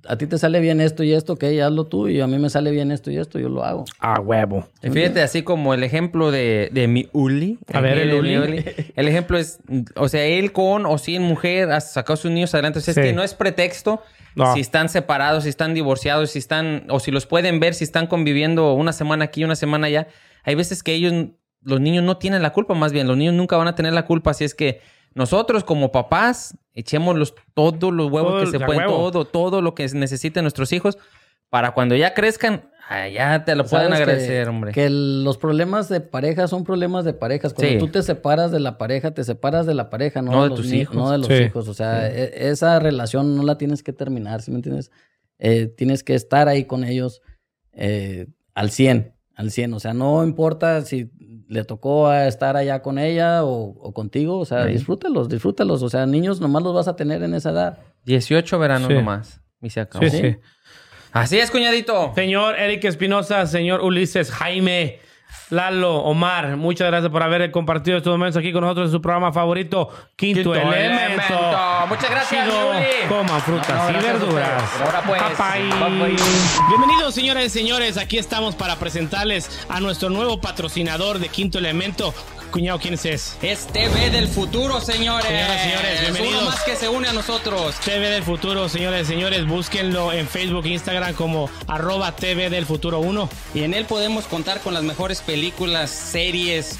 A ti te sale bien esto y esto, ok, hazlo tú. Y a mí me sale bien esto y esto, yo lo hago. Ah, huevo. Y Fíjate, así como el ejemplo de, de mi Uli. A ver, el Uli. El ejemplo es, o sea, él con o sin mujer ha sacado a sus niños adelante. O sea, Sí. es que no es pretexto No. si están separados, si están divorciados, si están, o si los pueden ver, si están conviviendo una semana aquí, una semana allá. Hay veces que ellos, los niños no tienen la culpa, más bien, los niños nunca van a tener la culpa. Así es que nosotros como papás, echémoslos todos los huevos Todo que se pueden, huevo. todo, todo lo que necesiten nuestros hijos, para cuando ya crezcan, allá te lo pueden que- agradecer, hombre. Que los problemas de pareja son problemas de parejas. Cuando Sí. tú te separas de la pareja, te separas de la pareja, no, No de los tus hijos. No de los Sí. hijos. O sea, e- esa relación no la tienes que terminar, ¿sí me entiendes? Eh, tienes que estar ahí con ellos eh, al 100, al 100. O sea, no importa si le tocó a estar allá con ella o, o contigo. O sea, Sí. disfrútalos, disfrútalos. O sea, niños nomás los vas a tener en esa edad. 18 veranos Sí. nomás. Y se acabó. Sí, sí. Así es, cuñadito. Señor Eric Espinosa, señor Ulises Jaime, Lalo, Omar, muchas gracias por haber compartido estos momentos aquí con nosotros en su programa favorito, Quinto, Quinto Elemento. Elemento. Muchas gracias, Chido. Coman frutas No, no, y verduras. Ahora pues, papay. Bienvenidos, señoras y señores. Aquí estamos para presentarles a nuestro nuevo patrocinador de Quinto Elemento. Cuñado, ¿quién es? Es TV del futuro, señores. Señoras señores, bienvenidos. Uno más que se une a nosotros. TV del Futuro, señores señores, búsquenlo en Facebook e Instagram como arroba TV del Futuro 1. Y en él podemos contar con las mejores películas, series,